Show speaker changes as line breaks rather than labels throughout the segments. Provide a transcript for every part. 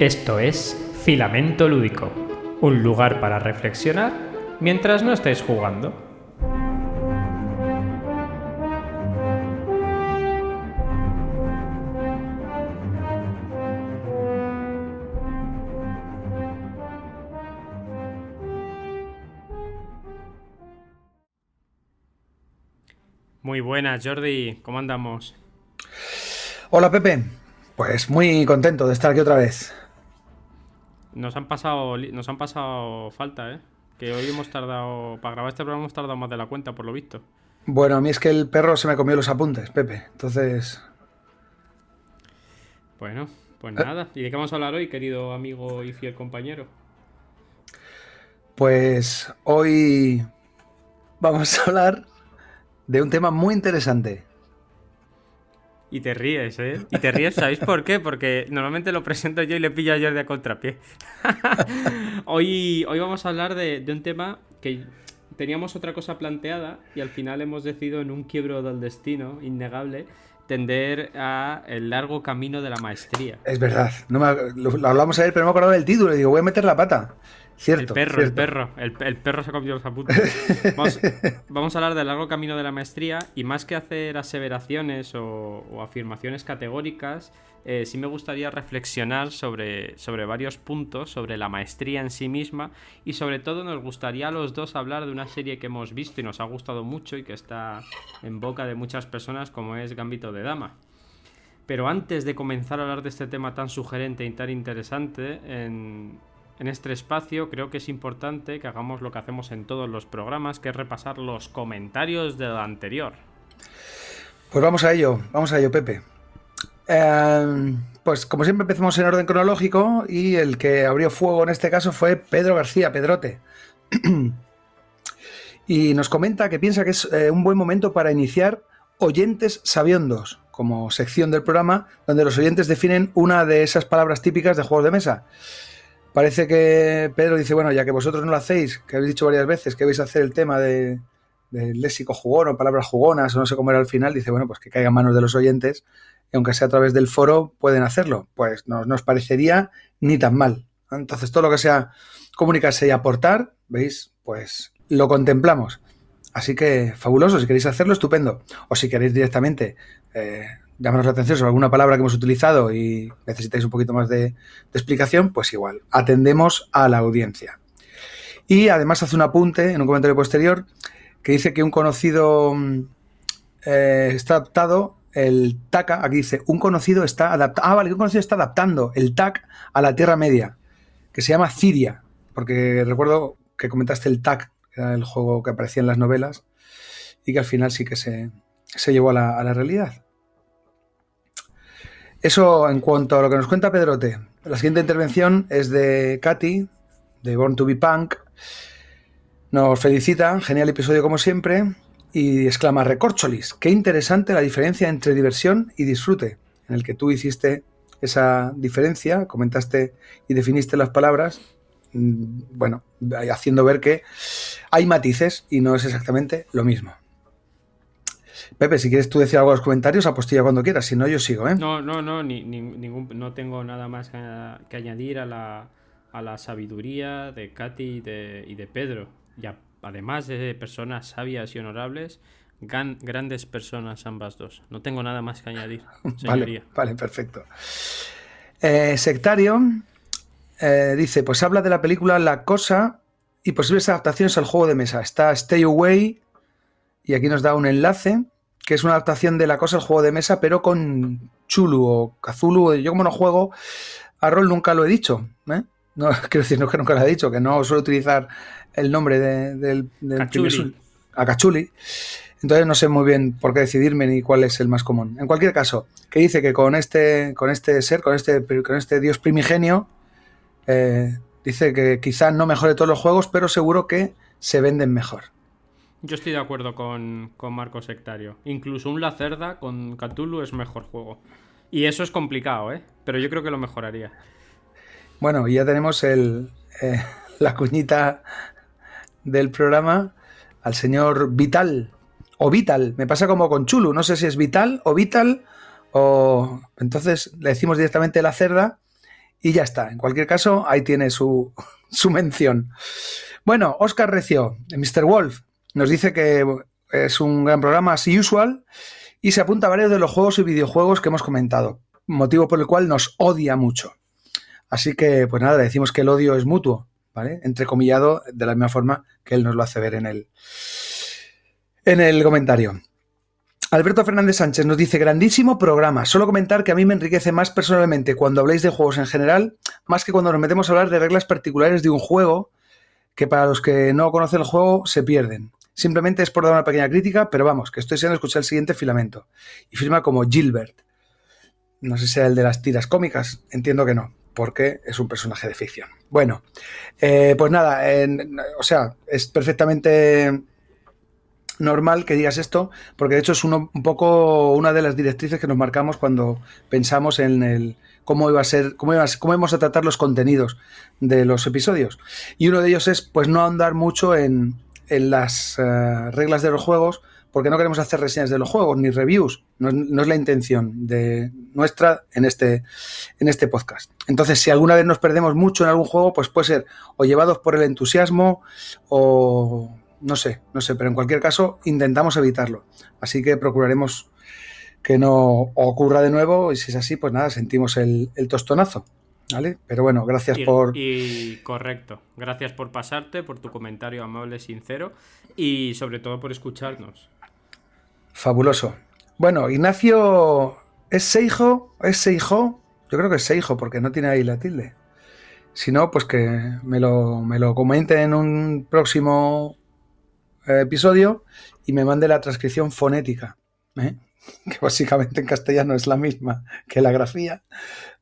Esto es Filamento Lúdico, un lugar para reflexionar mientras no estáis jugando. Muy buenas, Jordi, ¿cómo andamos?
Hola, Pepe. Pues muy contento de estar aquí otra vez.
Nos han pasado, nos han pasado falta, ¿eh? Que hoy hemos tardado, para grabar este programa hemos tardado más de la cuenta, por lo visto.
Bueno, a mí es que el perro se me comió los apuntes, Pepe. Entonces...
Bueno, pues eh. nada. ¿Y de qué vamos a hablar hoy, querido amigo y fiel compañero?
Pues hoy vamos a hablar de un tema muy interesante.
Y te ríes, ¿eh? Y te ríes, ¿sabéis por qué? Porque normalmente lo presento yo y le pillo a Jordi a contrapié. hoy, hoy vamos a hablar de, un tema que teníamos otra cosa planteada y al final hemos decidido en un quiebro del destino innegable tender a el largo camino de la maestría.
Es verdad, no lo, hablamos ayer, pero no me acordaba del título. Y digo, voy a meter la pata. Cierto.
El perro, el perro. El, perro se ha comido los apuntes. Vamos, a hablar del largo camino de la maestría y más que hacer aseveraciones o, afirmaciones categóricas, eh, sí me gustaría reflexionar sobre, sobre varios puntos, sobre la maestría en sí misma y sobre todo nos gustaría a los dos hablar de una serie que hemos visto y nos ha gustado mucho y que está en boca de muchas personas como es Gambito de Dama. Pero antes de comenzar a hablar de este tema tan sugerente y tan interesante, en, en este espacio creo que es importante que hagamos lo que hacemos en todos los programas, que es repasar los comentarios del anterior.
Pues vamos a ello, vamos a ello, Pepe. Em, pues como siempre empezamos en orden cronológico y el que abrió fuego en este caso fue Pedro García, Pedrote. y nos comenta que piensa que es eh, un buen momento para iniciar oyentes sabiondos, como sección del programa donde los oyentes definen una de esas palabras típicas de juegos de mesa. Parece que Pedro dice, bueno, ya que vosotros no lo hacéis, que habéis dicho varias veces que vais a hacer el tema de, del léxico jugón o palabras jugonas o no sé cómo era al final, dice, bueno, pues que caiga en manos de los oyentes y aunque sea a través del foro pueden hacerlo. Pues no nos parecería ni tan mal. Entonces todo lo que sea comunicarse y aportar, ¿veis? Pues lo contemplamos. Así que fabuloso, si queréis hacerlo, estupendo. O si queréis directamente eh, llamaros la atención sobre alguna palabra que hemos utilizado y necesitáis un poquito más de, explicación, pues igual, atendemos a la audiencia. Y además hace un apunte en un comentario posterior que dice que un conocido mm, eh, está adaptado, el TAC, aquí dice, un conocido está adaptando, ah, vale, un conocido está adaptando el TAC a la Tierra Media, que se llama Ciria, porque recuerdo que comentaste el TAC, que era el juego que aparecía en las novelas, y que al final sí que se, llevó a la realidad. Eso en cuanto a lo que nos cuenta Pedrote. La siguiente intervención es de Katy, de Born to be Punk. Nos felicita, genial episodio como siempre, y exclama, recorcholis, qué interesante la diferencia entre diversión y disfrute, en el que tú hiciste esa diferencia, comentaste y definiste las palabras, mm, bueno, haciendo ver que hay matices y no es exactamente lo mismo. Pepe, si quieres tú decir algo en los comentarios, apostilla cuando quieras, si no yo sigo, ¿eh?
No, no, no, ni, ningún, no tengo nada más que, añadir a la, a la, sabiduría de Katy y de, y de Pedro. Y además de personas sabias y honorables, grandes personas ambas dos. No tengo nada más que añadir,
Vale, vale perfecto. Eh, sectario eh, dice, pues habla de la película La Cosa y posibles adaptaciones al juego de mesa. Está Stay Away y aquí nos da un enlace que es una adaptación de la cosa el juego de mesa, pero con Chulu o Kazulu. Yo como no juego a rol nunca lo he dicho. ¿eh? No, quiero decir, no que nunca lo he dicho, que no suelo utilizar el nombre del, a Cachuli. Entonces no sé muy bien por qué decidirme ni cuál es el más común. En cualquier caso, que dice que con este, con este ser, con este, con este dios primigenio, eh, dice que quizá no mejore todos los juegos, pero seguro que se venden mejor.
Yo estoy de acuerdo con, con Marco Sectario. Incluso un Lacerda con Cthulhu es mejor juego. Y eso es complicado, ¿eh? Pero yo creo que lo mejoraría.
Bueno, ya tenemos el, eh, la cuñita del programa al señor Vital. O Vital. Me pasa como con Chulu. No sé si es Vital o Vital o... Entonces le decimos directamente la cerda Y ya está. En cualquier caso, ahí tiene su, su mención. Bueno, Oscar Recio, Mr. Wolf, nos dice que es un gran programa, as usual, y se apunta a varios de los juegos y videojuegos que hemos comentado, motivo por el cual nos odia mucho. Así que, pues nada, decimos que el odio es mutuo, ¿vale? Entrecomillado de la misma forma que él nos lo hace ver en el, en el comentario. Alberto Fernández Sánchez nos dice, grandísimo programa. Solo comentar que a mí me enriquece más personalmente cuando habléis de juegos en general, más que cuando nos metemos a hablar de reglas particulares de un juego que para los que no conocen el juego se pierden. Simplemente es por dar una pequeña crítica, pero vamos, que estoy deseando escuchar el siguiente filamento. Y firma como Gilbert. No sé si sea el de las tiras cómicas, entiendo que no, porque es un personaje de ficción. Bueno, eh, pues nada, o sea, es perfectamente normal que digas esto, porque de hecho es un poco una de las directrices que nos marcamos cuando pensamos en el cómo iba a ser, cómo, iba cómo íbamos a tratar los contenidos de los episodios. Y uno de ellos es pues no andar mucho en, las eh, reglas de los juegos, porque no queremos hacer reseñas de los juegos ni reviews. No, no, es la intención de nuestra en este, en este podcast. Entonces, si alguna vez nos perdemos mucho en algún juego, pues puede ser o llevados por el entusiasmo o no sé, no sé, pero en cualquier caso intentamos evitarlo. Así que procuraremos que no ocurra de nuevo y si es así, pues nada, sentimos el, tostonazo. ¿Vale? Pero bueno, gracias por...
Y correcto, gracias por pasarte, por tu comentario amable, sincero y sobre todo por escucharnos.
Fabuloso. Bueno, Ignacio, ¿es Seijo? ¿Es Seijo? Yo creo que es Seijo porque no tiene ahí la tilde. Si no, pues que me lo, me lo comente en un próximo eh, episodio y me mande la transcripción fonética, ¿eh? que básicamente en castellano es la misma que la grafía,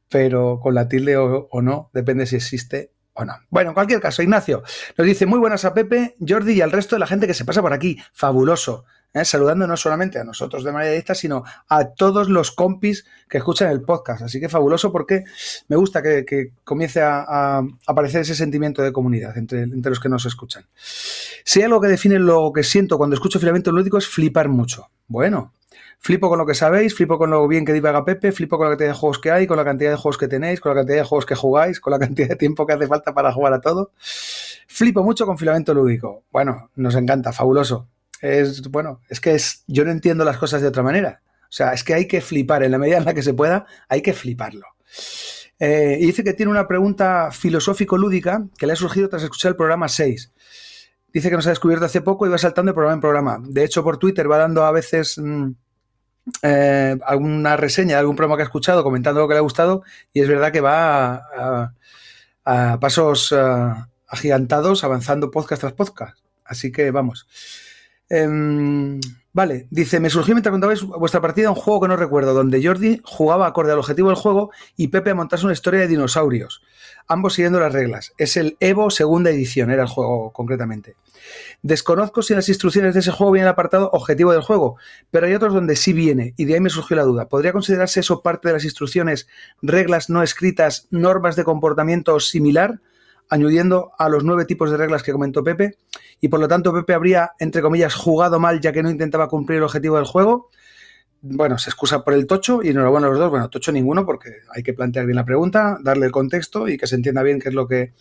pero con la tilde o, no, depende si existe o no. Bueno, en cualquier caso, Ignacio nos dice muy buenas a Pepe, Jordi y al resto de la gente que se pasa por aquí. Fabuloso. ¿eh? saludando no solamente a nosotros de manera directa, sino a todos los compis que escuchan el podcast. Así que fabuloso porque me gusta que, comience a, aparecer ese sentimiento de comunidad entre, entre, los que nos escuchan. Si hay algo que define lo que siento cuando escucho Filamento Lúdico es flipar mucho. Bueno, Flipo con lo que sabéis, flipo con lo bien que divaga Pepe, flipo con la cantidad de juegos que hay, con la cantidad de juegos que tenéis, con la cantidad de juegos que jugáis, con la cantidad de tiempo que hace falta para jugar a todo. Flipo mucho con filamento lúdico. Bueno, nos encanta, fabuloso es, bueno, es que es, yo no entiendo las cosas de otra manera. O sea, es que hay que flipar, en la medida en la que se pueda, hay que fliparlo. Eh, y dice que tiene una pregunta filosófico-lúdica que le ha surgido tras escuchar el programa 6. Dice que nos ha descubierto hace poco y va saltando de programa en programa. De hecho, por Twitter va dando a veces mm, eh, alguna reseña de algún programa que ha escuchado, comentando lo que le ha gustado, y es verdad que va a, pasos eh, agigantados, avanzando podcast tras podcast. Así que vamos. Em, vale, dice, me surgió mientras contabais vuestra partida un juego que no recuerdo, donde Jordi jugaba acorde al objetivo del juego y Pepe a montarse una historia de dinosaurios, ambos siguiendo las reglas. Es el Evo segunda edición, era el juego concretamente. Desconozco si en las instrucciones de ese juego viene el apartado objetivo del juego, pero hay otros donde sí viene, y de ahí me surgió la duda. ¿Podría considerarse eso parte de las instrucciones, reglas no escritas, normas de comportamiento similar? Añadiendo a los nueve tipos de reglas que comentó Pepe, y por lo tanto Pepe habría, entre comillas, jugado mal ya que no intentaba cumplir el objetivo del juego. Bueno, se excusa por el tocho y enhorabuena a los dos. Bueno, tocho ninguno porque hay que plantear bien la pregunta, darle el contexto y que se entienda bien qué es lo que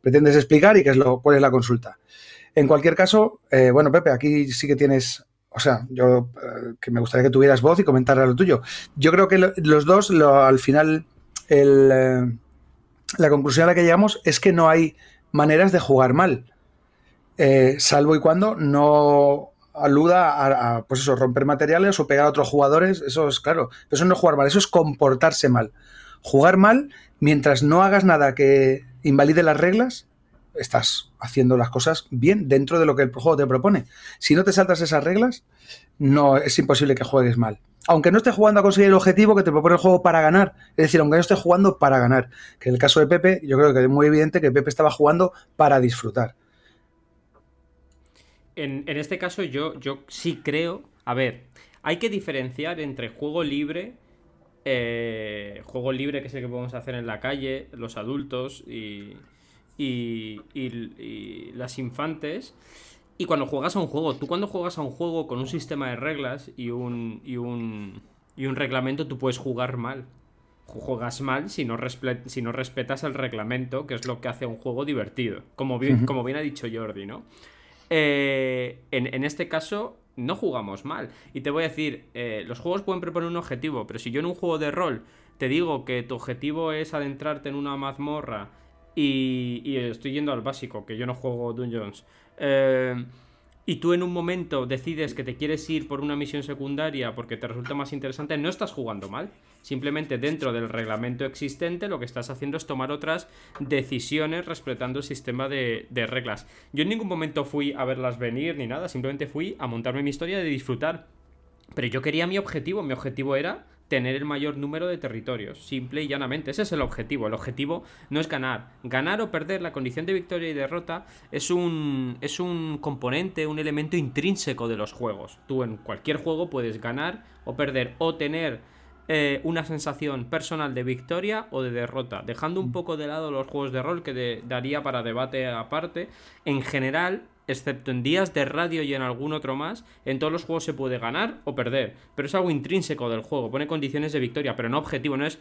pretendes explicar y qué es lo, cuál es la consulta. En cualquier caso, eh, bueno, Pepe, aquí sí que tienes o sea, yo eh, que me gustaría que tuvieras voz y comentara lo tuyo. Yo creo que los dos, al final, el, eh, la conclusión a la que llegamos es que no hay maneras de jugar mal, eh, salvo y cuando no aluda a, pues eso, romper materiales o pegar a otros jugadores, eso es claro, eso no es jugar mal, eso es comportarse mal. Jugar mal mientras no hagas nada que invalide las reglas, estás haciendo las cosas bien dentro de lo que el juego te propone. Si no te saltas esas reglas, no es imposible que juegues mal aunque no esté jugando a conseguir el objetivo que te propone el juego para ganar. Es decir, aunque no esté jugando para ganar. Que en el caso de Pepe, yo creo que es muy evidente que Pepe estaba jugando para disfrutar.
En, este caso, yo, yo sí creo. A ver, hay que diferenciar entre juego libre. Eh, juego libre que es el que podemos hacer en la calle, los adultos y, y, y las infantes y cuando juegas a un juego, tú cuando juegas a un juego con un sistema de reglas y un, y un, y un reglamento, tú puedes jugar mal. juegas mal si no, si no respetas el reglamento, que es lo que hace un juego divertido, como bien, como bien ha dicho Jordi, ¿no? Eh, en, este caso, no jugamos mal. Y te voy a decir, eh, los juegos pueden proponer un objetivo, pero si yo en un juego de rol te digo que tu objetivo es adentrarte en una mazmorra y, y estoy yendo al básico, que yo no juego Dungeons, eh, y tú en un momento decides que te quieres ir por una misión secundaria porque te resulta más interesante, no estás jugando mal. Simplemente dentro del reglamento existente lo que estás haciendo es tomar otras decisiones respetando el sistema de, de reglas. Yo en ningún momento fui a verlas venir ni nada, simplemente fui a montarme mi historia de disfrutar. Pero yo quería mi objetivo, mi objetivo era tener el mayor número de territorios, simple y llanamente. Ese es el objetivo. El objetivo no es ganar. Ganar o perder, la condición de victoria y derrota es un, es un componente, un elemento intrínseco de los juegos. Tú en cualquier juego puedes ganar o perder o tener eh, una sensación personal de victoria o de derrota, dejando un poco de lado los juegos de rol que daría para debate aparte. En general, excepto en días de radio y en algún otro más, en todos los juegos se puede ganar o perder, pero es algo intrínseco del juego, pone condiciones de victoria, pero no objetivo, no es...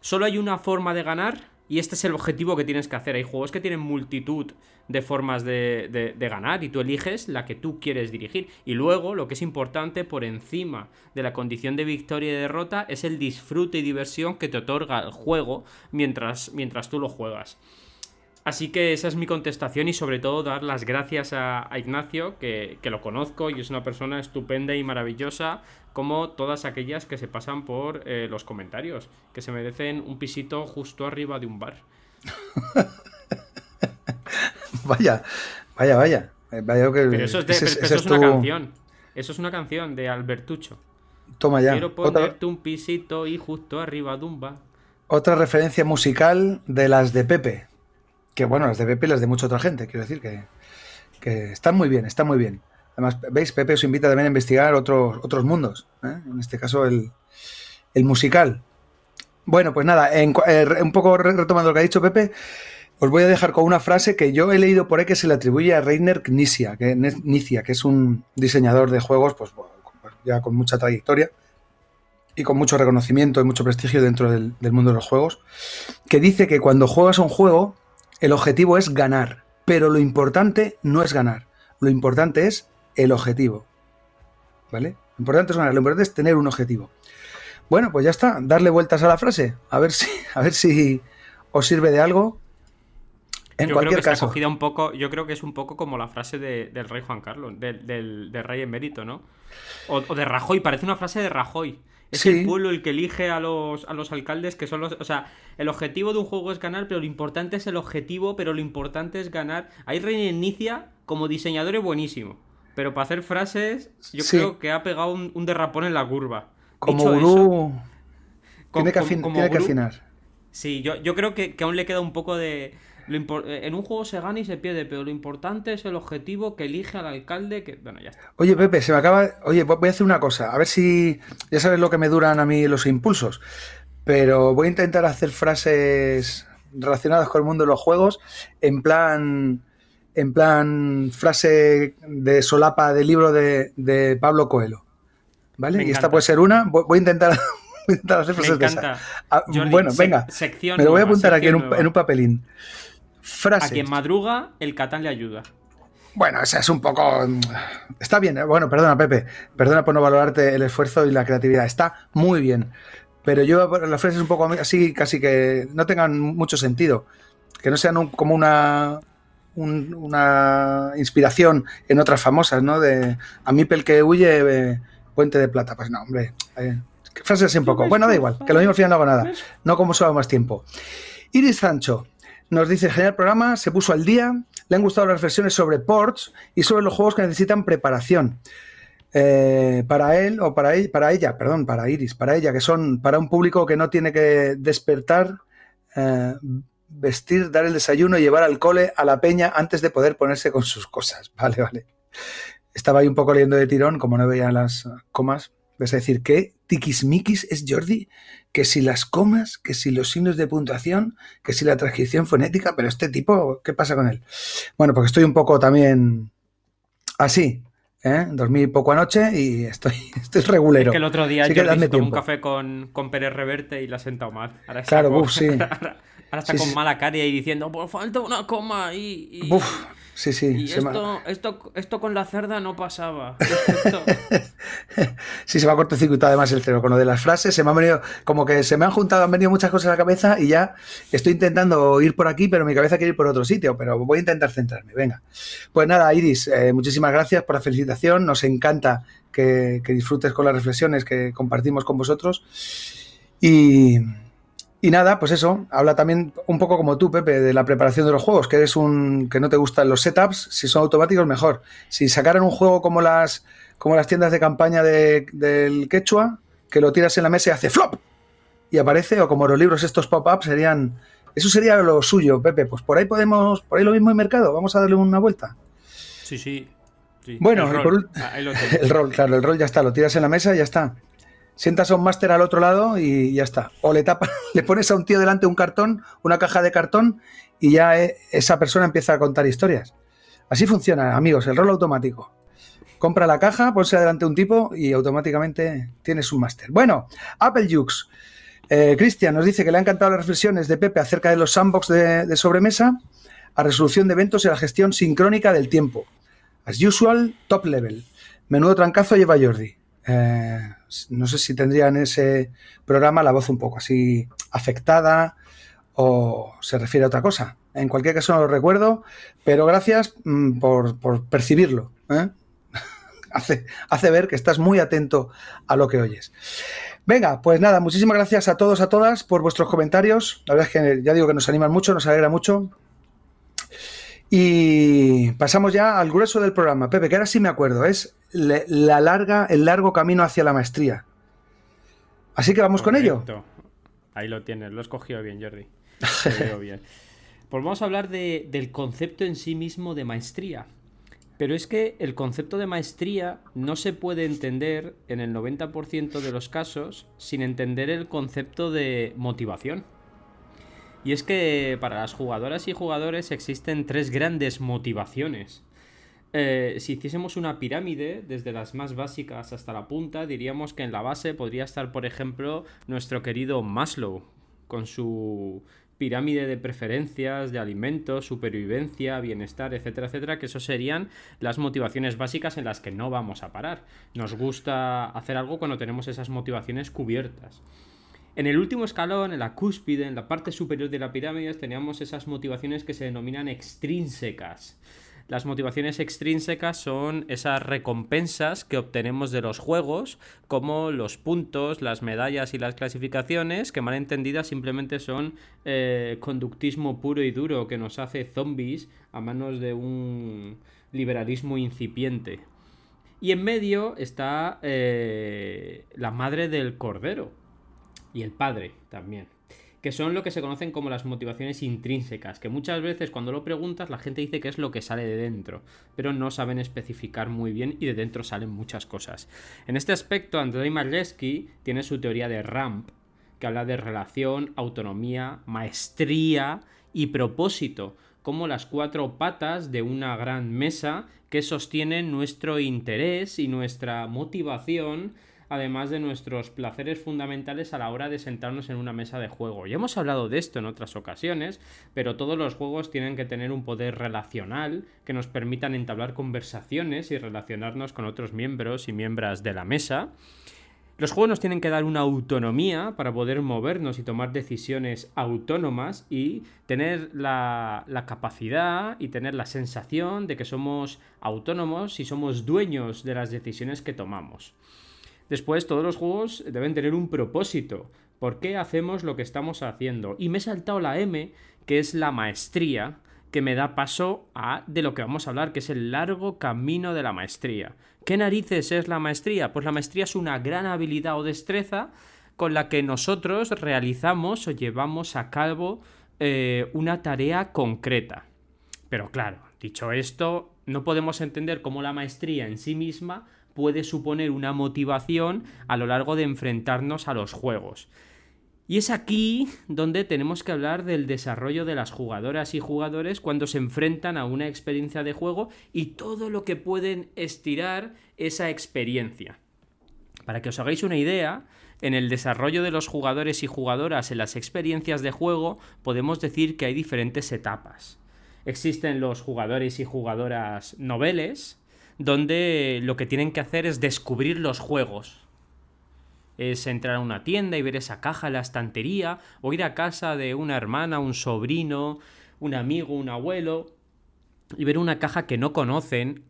Solo hay una forma de ganar y este es el objetivo que tienes que hacer. Hay juegos que tienen multitud de formas de, ganar y tú eliges la que tú quieres dirigir. Y luego, lo que es importante por encima de la condición de victoria y derrota es el disfrute y diversión que te otorga el juego mientras, mientras tú lo juegas. Así que esa es mi contestación y sobre todo dar las gracias a, Ignacio, que, lo conozco y es una persona estupenda y maravillosa, como todas aquellas que se pasan por eh, los comentarios, que se merecen un pisito justo arriba de un bar.
vaya, vaya, vaya.
pero eso es, una canción. Eso es una canción de Albertucho.
Toma ya.
Quiero ponerte un pisito y justo arriba de un bar.
Otra referencia musical de las de Pepe que bueno, las de Pepe y las de mucha otra gente, quiero decir que, están muy bien, están muy bien. Además, veis, Pepe os invita también a investigar otros, otros mundos, ¿eh? en este caso el, musical. Bueno, pues nada, eh, un poco retomando lo que ha dicho Pepe, os voy a dejar con una frase que yo he leído por ahí que se le atribuye a Reiner Knizia, que, que es un diseñador de juegos, pues ya con mucha trayectoria y con mucho reconocimiento y mucho prestigio dentro del, del mundo de los juegos, que dice que cuando juegas un juego, el objetivo es ganar, pero lo importante no es ganar, lo importante es el objetivo. ¿Vale? Lo importante es ganar, lo importante es tener un objetivo. Bueno, pues ya está, darle vueltas a la frase, a ver si, a ver si os sirve de algo.
En cualquier caso. un poco, yo creo que es un poco como la frase del rey Juan Carlos, del, del, rey emérito, ¿no? O, o, de Rajoy, parece una frase de Rajoy. Es el pueblo el que elige a los, a los alcaldes que son los... O sea, el objetivo de un juego es ganar, pero lo importante es el objetivo, pero lo importante es ganar. Ahí Reina Inicia, como diseñador, es buenísimo. Pero para hacer frases, yo creo que ha pegado un, derrapón en la curva.
Como gurú... tiene, que, afinar.
Sí, yo, yo creo que aún le queda un poco de en un juego se gana y se pierde, pero lo importante es el objetivo que elige al alcalde. Que... Bueno, ya está.
Oye, Pepe, se me acaba. Oye, voy a hacer una cosa. A ver si. Ya sabes lo que me duran a mí los impulsos. Pero voy a intentar hacer frases relacionadas con el mundo de los juegos. En plan. En plan. Frase de solapa del libro de, Pablo Coelho. ¿Vale? y esta puede ser una. Voy, a intentar. hacer frases de. Ah, bueno, venga. me lo voy a apuntar aquí en un papelín.
A quien madruga, el Catán le ayuda.
Bueno, esa es un poco. Mm, está bien, ¿eh? bueno, perdona, Pepe. Perdona por no valorarte el esfuerzo y la creatividad. Está muy bien. Pero yo las frases un poco así, casi que no tengan mucho sentido. Que no sean como una. una inspiración en otras famosas, ¿no? De a mí pel que huye, eh, puente de plata. Pues no, hombre. Eh, frases así un poco. Bueno, da igual, que lo mismo al final no hago nada. No como solo más tiempo. Iris Sancho, nos dice, genial programa, se puso al día, le han gustado las reflexiones sobre ports y sobre los juegos que necesitan preparación. Eh, para él o para, él, para ella, perdón, para Iris, para ella, que son para un público que no tiene que despertar, eh, vestir, dar el desayuno llevar al cole a la peña antes de poder ponerse con sus cosas. Vale, vale. Estaba ahí un poco leyendo de tirón, como no veía las comas. Vas a decir, ¿qué tiquismiquis es Jordi? que si las comas, que si los signos de puntuación, que si la transcripción fonética, pero este tipo, ¿qué pasa con él? Bueno, porque estoy un poco también así, ¿eh? dormí poco anoche y estoy, estoy regulero.
Es que el otro día yo tomé un café con, con Pérez Reverte y la ha sentado mal.
Ahora claro, sí.
ahora, está con mala cara y diciendo, por falta una coma y...
Sí, sí.
Y esto, esto, esto, con la cerda no pasaba.
sí, se me ha cortocircuitado además el cerebro. Con lo de las frases, se me han venido, como que se me han juntado, han venido muchas cosas a la cabeza y ya estoy intentando ir por aquí, pero mi cabeza quiere ir por otro sitio. Pero voy a intentar centrarme. Venga. Pues nada, Iris, eh, muchísimas gracias por la felicitación. Nos encanta que, que disfrutes con las reflexiones que compartimos con vosotros. Y. Y nada, pues eso, habla también un poco como tú, Pepe, de la preparación de los juegos, que eres un que no te gustan los setups, si son automáticos mejor. Si sacaran un juego como las como las tiendas de campaña del quechua, que lo tiras en la mesa y hace flop y aparece o como los libros estos pop-up serían eso sería lo suyo, Pepe, pues por ahí podemos, por ahí lo mismo en mercado, vamos a darle una vuelta.
Sí, sí.
Bueno, el rol. Ah, el rol, claro, el rol ya está, lo tiras en la mesa y ya está sientas a un máster al otro lado y ya está. O le, tapa, le pones a un tío delante un cartón, una caja de cartón, y ya eh, esa persona empieza a contar historias. Así funciona, amigos, el rol automático. Compra la caja, ponse adelante un tipo y automáticamente tienes un máster. Bueno, Apple Jukes. Eh, Cristian nos dice que le han encantado las reflexiones de Pepe acerca de los sandbox de, de sobremesa, a resolución de eventos y a la gestión sincrónica del tiempo. As usual, top level. Menudo trancazo lleva Jordi. Eh, no sé si tendría en ese programa la voz un poco así afectada o se refiere a otra cosa. En cualquier caso no lo recuerdo, pero gracias mm, por, percibirlo. ¿eh? hace, hace ver que estás muy atento a lo que oyes. Venga, pues nada, muchísimas gracias a todos, a todas por vuestros comentarios. La verdad es que ya digo que nos animan mucho, nos alegra mucho. Y pasamos ya al grueso del programa. Pepe, que ahora sí me acuerdo, es la larga, el largo camino hacia la maestría. Así que vamos con ello.
Ahí lo tienes, lo he escogido bien, Jordi. bien. Pues vamos a hablar del concepto en sí mismo de maestría. Pero es que el concepto de maestría no se puede entender en el 90% de los casos sin entender el concepto de motivación. Y es que para las jugadoras y jugadores existen tres grandes motivaciones. Eh, si hiciésemos una pirámide, desde las más básicas hasta la punta, diríamos que en la base podría estar, por ejemplo, nuestro querido Maslow, con su pirámide de preferencias, de alimentos, supervivencia, bienestar, etcétera, etcétera, que eso serían las motivaciones básicas en las que no vamos a parar. Nos gusta hacer algo cuando tenemos esas motivaciones cubiertas. En el último escalón, en la cúspide, en la parte superior de la pirámide, teníamos esas motivaciones que se denominan extrínsecas. Las motivaciones extrínsecas son esas recompensas que obtenemos de los juegos, como los puntos, las medallas y las clasificaciones, que mal entendidas simplemente son eh, conductismo puro y duro que nos hace zombies a manos de un liberalismo incipiente. Y en medio está eh, la madre del cordero, y el padre también. Que son lo que se conocen como las motivaciones intrínsecas, que muchas veces cuando lo preguntas la gente dice que es lo que sale de dentro, pero no saben especificar muy bien y de dentro salen muchas cosas. En este aspecto, Andrei Marlewski tiene su teoría de RAMP, que habla de relación, autonomía, maestría y propósito, como las cuatro patas de una gran mesa que sostienen nuestro interés y nuestra motivación además de nuestros placeres fundamentales a la hora de sentarnos en una mesa de juego. Ya hemos hablado de esto en otras ocasiones, pero todos los juegos tienen que tener un poder relacional que nos permitan entablar conversaciones y relacionarnos con otros miembros y miembros de la mesa. Los juegos nos tienen que dar una autonomía para poder movernos y tomar decisiones autónomas y tener la, la, capacidad y tener la sensación de que somos autónomos y somos dueños de las decisiones que tomamos. Después, todos los juegos deben tener un propósito. ¿Por qué hacemos lo que estamos haciendo? Y me he saltado la M, que es la maestría, que me da paso a de lo que vamos a hablar, que es el largo camino de la maestría. ¿Qué narices es la maestría? Pues la maestría es una gran habilidad o destreza con la que nosotros realizamos o llevamos a cabo eh, una tarea concreta. Pero claro, dicho esto, no podemos entender cómo la maestría en sí misma puede suponer una motivación a lo largo de enfrentarnos a los juegos. Y es aquí donde tenemos que hablar del desarrollo de las jugadoras y jugadores cuando se enfrentan a una experiencia de juego y todo lo que pueden estirar esa experiencia. Para que os hagáis una idea, en el desarrollo de los jugadores y jugadoras en las experiencias de juego podemos decir que hay diferentes etapas. Existen los jugadores y jugadoras noveles, donde lo que tienen que hacer es descubrir los juegos, es entrar a una tienda y ver esa caja la estantería, o ir a casa de una hermana, un sobrino, un amigo, un abuelo, y ver una caja que no conocen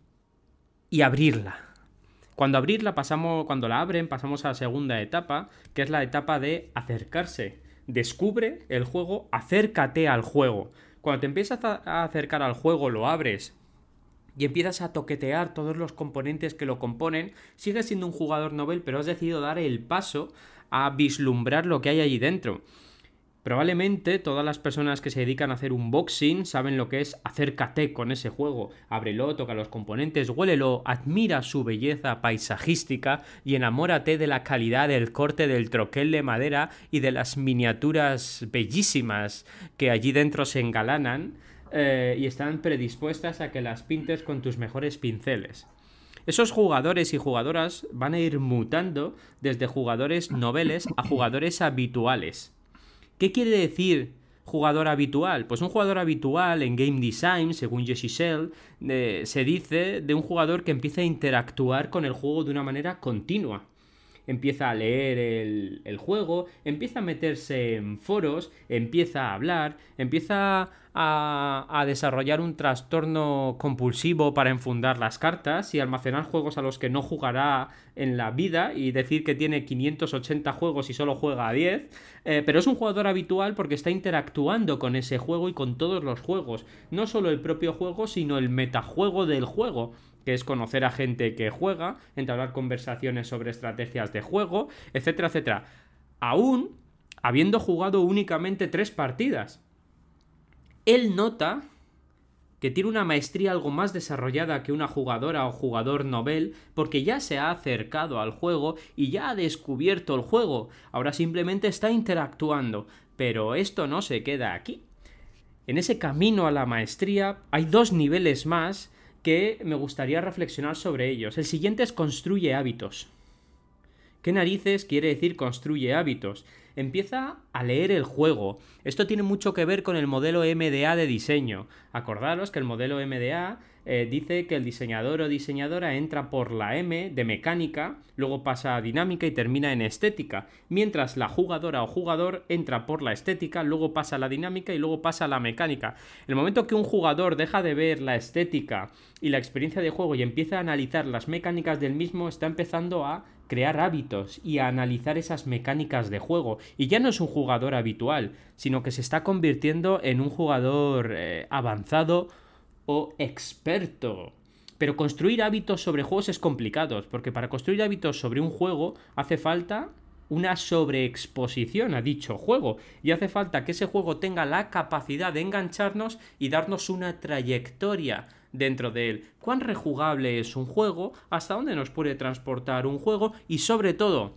y abrirla. Cuando abrirla pasamos, cuando la abren, pasamos a la segunda etapa, que es la etapa de acercarse. Descubre el juego, acércate al juego. Cuando te empiezas a acercar al juego, lo abres, y empiezas a toquetear todos los componentes que lo componen, sigues siendo un jugador novel, pero has decidido dar el paso a vislumbrar lo que hay allí dentro. Probablemente todas las personas que se dedican a hacer unboxing saben lo que es acércate con ese juego. Ábrelo, toca los componentes, huélelo, admira su belleza paisajística y enamórate de la calidad del corte del troquel de madera y de las miniaturas bellísimas que allí dentro se engalanan eh, y están predispuestas a que las pintes con tus mejores pinceles. Esos jugadores y jugadoras van a ir mutando desde jugadores noveles a jugadores habituales. ¿Qué quiere decir jugador habitual? Pues un jugador habitual en game design, según Jesse Shell, eh, se dice de un jugador que empieza a interactuar con el juego de una manera continua empieza a leer el, juego, empieza a meterse en foros, empieza a hablar, empieza a, desarrollar un trastorno compulsivo para enfundar las cartas y almacenar juegos a los que no jugará en la vida y decir que tiene 580 juegos y solo juega a 10, eh, pero es un jugador habitual porque está interactuando con ese juego y con todos los juegos, no solo el propio juego, sino el metajuego del juego que es conocer a gente que juega, entablar conversaciones sobre estrategias de juego, etcétera, etcétera. Aún habiendo jugado únicamente tres partidas. Él nota que tiene una maestría algo más desarrollada que una jugadora o jugador novel, porque ya se ha acercado al juego y ya ha descubierto el juego. Ahora simplemente está interactuando. Pero esto no se queda aquí. En ese camino a la maestría hay dos niveles más que me gustaría reflexionar sobre ellos. El siguiente es construye hábitos. ¿Qué narices quiere decir construye hábitos? Empieza a leer el juego. Esto tiene mucho que ver con el modelo MDA de diseño. Acordaros que el modelo MDA eh, dice que el diseñador o diseñadora entra por la M de mecánica, luego pasa a dinámica y termina en estética, mientras la jugadora o jugador entra por la estética, luego pasa a la dinámica y luego pasa a la mecánica. El momento que un jugador deja de ver la estética y la experiencia de juego y empieza a analizar las mecánicas del mismo, está empezando a crear hábitos y a analizar esas mecánicas de juego. Y ya no es un jugador habitual, sino que se está convirtiendo en un jugador eh, avanzado o experto. Pero construir hábitos sobre juegos es complicado, porque para construir hábitos sobre un juego hace falta una sobreexposición a dicho juego y hace falta que ese juego tenga la capacidad de engancharnos y darnos una trayectoria dentro de él. ¿Cuán rejugable es un juego? ¿Hasta dónde nos puede transportar un juego? Y sobre todo,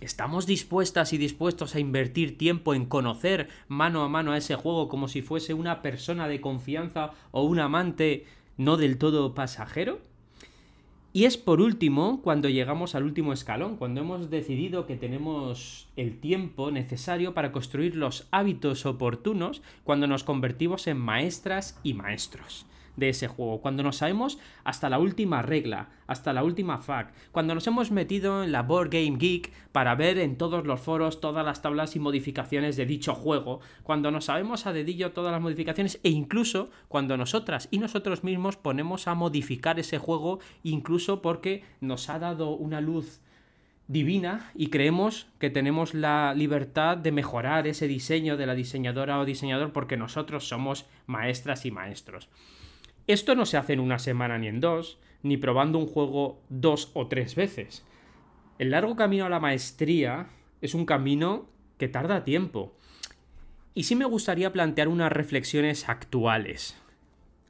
¿Estamos dispuestas y dispuestos a invertir tiempo en conocer mano a mano a ese juego como si fuese una persona de confianza o un amante no del todo pasajero? Y es por último cuando llegamos al último escalón, cuando hemos decidido que tenemos el tiempo necesario para construir los hábitos oportunos, cuando nos convertimos en maestras y maestros de ese juego, cuando nos sabemos hasta la última regla, hasta la última fac, cuando nos hemos metido en la Board Game Geek para ver en todos los foros todas las tablas y modificaciones de dicho juego, cuando nos sabemos a dedillo todas las modificaciones e incluso cuando nosotras y nosotros mismos ponemos a modificar ese juego incluso porque nos ha dado una luz divina y creemos que tenemos la libertad de mejorar ese diseño de la diseñadora o diseñador porque nosotros somos maestras y maestros. Esto no se hace en una semana ni en dos, ni probando un juego dos o tres veces. El largo camino a la maestría es un camino que tarda tiempo. Y sí me gustaría plantear unas reflexiones actuales.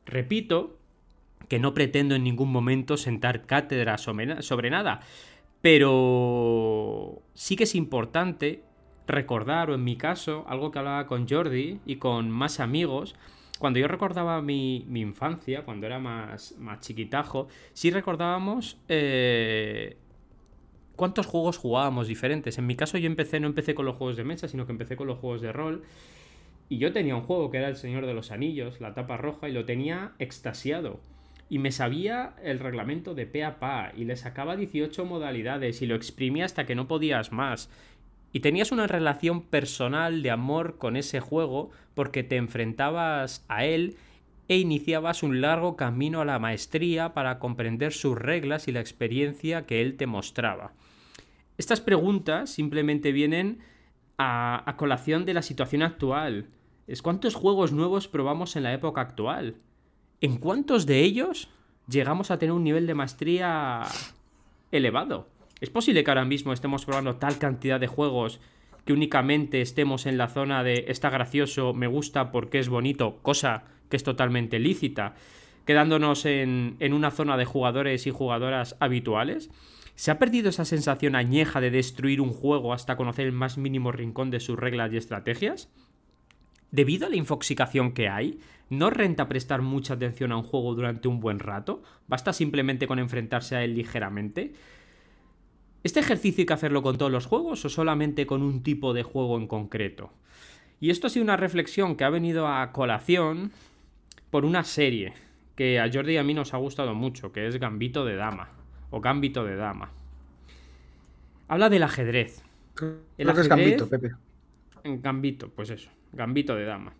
Repito que no pretendo en ningún momento sentar cátedra sobre nada, pero sí que es importante recordar, o en mi caso, algo que hablaba con Jordi y con más amigos, cuando yo recordaba mi, infancia, cuando era más, chiquitajo, sí recordábamos eh, cuántos juegos jugábamos diferentes. En mi caso yo empecé, no empecé con los juegos de mesa, sino que empecé con los juegos de rol. Y yo tenía un juego que era El Señor de los Anillos, la tapa roja, y lo tenía extasiado. Y me sabía el reglamento de pe a pa, y le sacaba 18 modalidades, y lo exprimía hasta que no podías más. Y tenías una relación personal de amor con ese juego porque te enfrentabas a él e iniciabas un largo camino a la maestría para comprender sus reglas y la experiencia que él te mostraba. Estas preguntas simplemente vienen a, colación de la situación actual. Es cuántos juegos nuevos probamos en la época actual. ¿En cuántos de ellos llegamos a tener un nivel de maestría elevado? ¿Es posible que ahora mismo estemos probando tal cantidad de juegos que únicamente estemos en la zona de está gracioso, me gusta porque es bonito, cosa que es totalmente lícita, quedándonos en, en una zona de jugadores y jugadoras habituales? ¿Se ha perdido esa sensación añeja de destruir un juego hasta conocer el más mínimo rincón de sus reglas y estrategias? Debido a la infoxicación que hay, ¿no renta prestar mucha atención a un juego durante un buen rato? ¿Basta simplemente con enfrentarse a él ligeramente? ¿Este ejercicio hay que hacerlo con todos los juegos o solamente con un tipo de juego en concreto? Y esto ha sido una reflexión que ha venido a colación por una serie que a Jordi y a mí nos ha gustado mucho, que es Gambito de Dama o Gambito de Dama. Habla del ajedrez.
El ajedrez, es Gambito, Pepe.
En Gambito, pues eso, Gambito de Dama.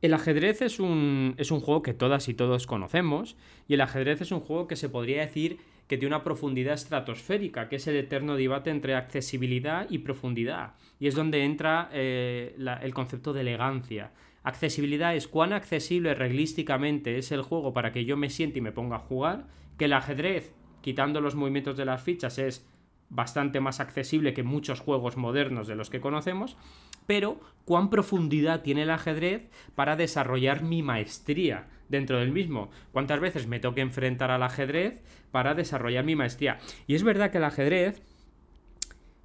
El ajedrez es un, es un juego que todas y todos conocemos, y el ajedrez es un juego que se podría decir que tiene una profundidad estratosférica, que es el eterno debate entre accesibilidad y profundidad. Y es donde entra eh, el concepto de elegancia. Accesibilidad es cuán accesible reglísticamente es el juego para que yo me siente y me ponga a jugar, que el ajedrez, quitando los movimientos de las fichas, es bastante más accesible que muchos juegos modernos de los que conocemos, pero cuán profundidad tiene el ajedrez para desarrollar mi maestría dentro del mismo. ¿Cuántas veces me toque enfrentar al ajedrez para desarrollar mi maestría? Y es verdad que el ajedrez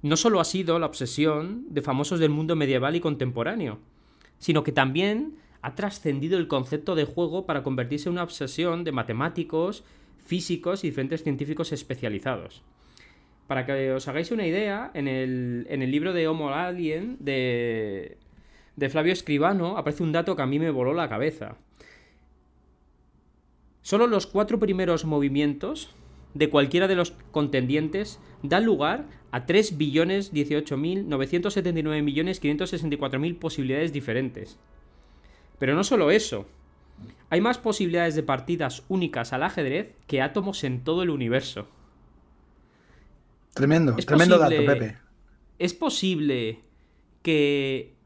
no solo ha sido la obsesión de famosos del mundo medieval y contemporáneo, sino que también ha trascendido el concepto de juego para convertirse en una obsesión de matemáticos, físicos y diferentes científicos especializados. Para que os hagáis una idea, en el, libro de Homo Alien de, Flavio Escribano aparece un dato que a mí me voló la cabeza. Solo los cuatro primeros movimientos de cualquiera de los contendientes dan lugar a 3.018.979.564.000 posibilidades diferentes. Pero no solo eso. Hay más posibilidades de partidas únicas al ajedrez que átomos en todo el universo.
Tremendo, tremendo dato, Pepe.
¿Es posible que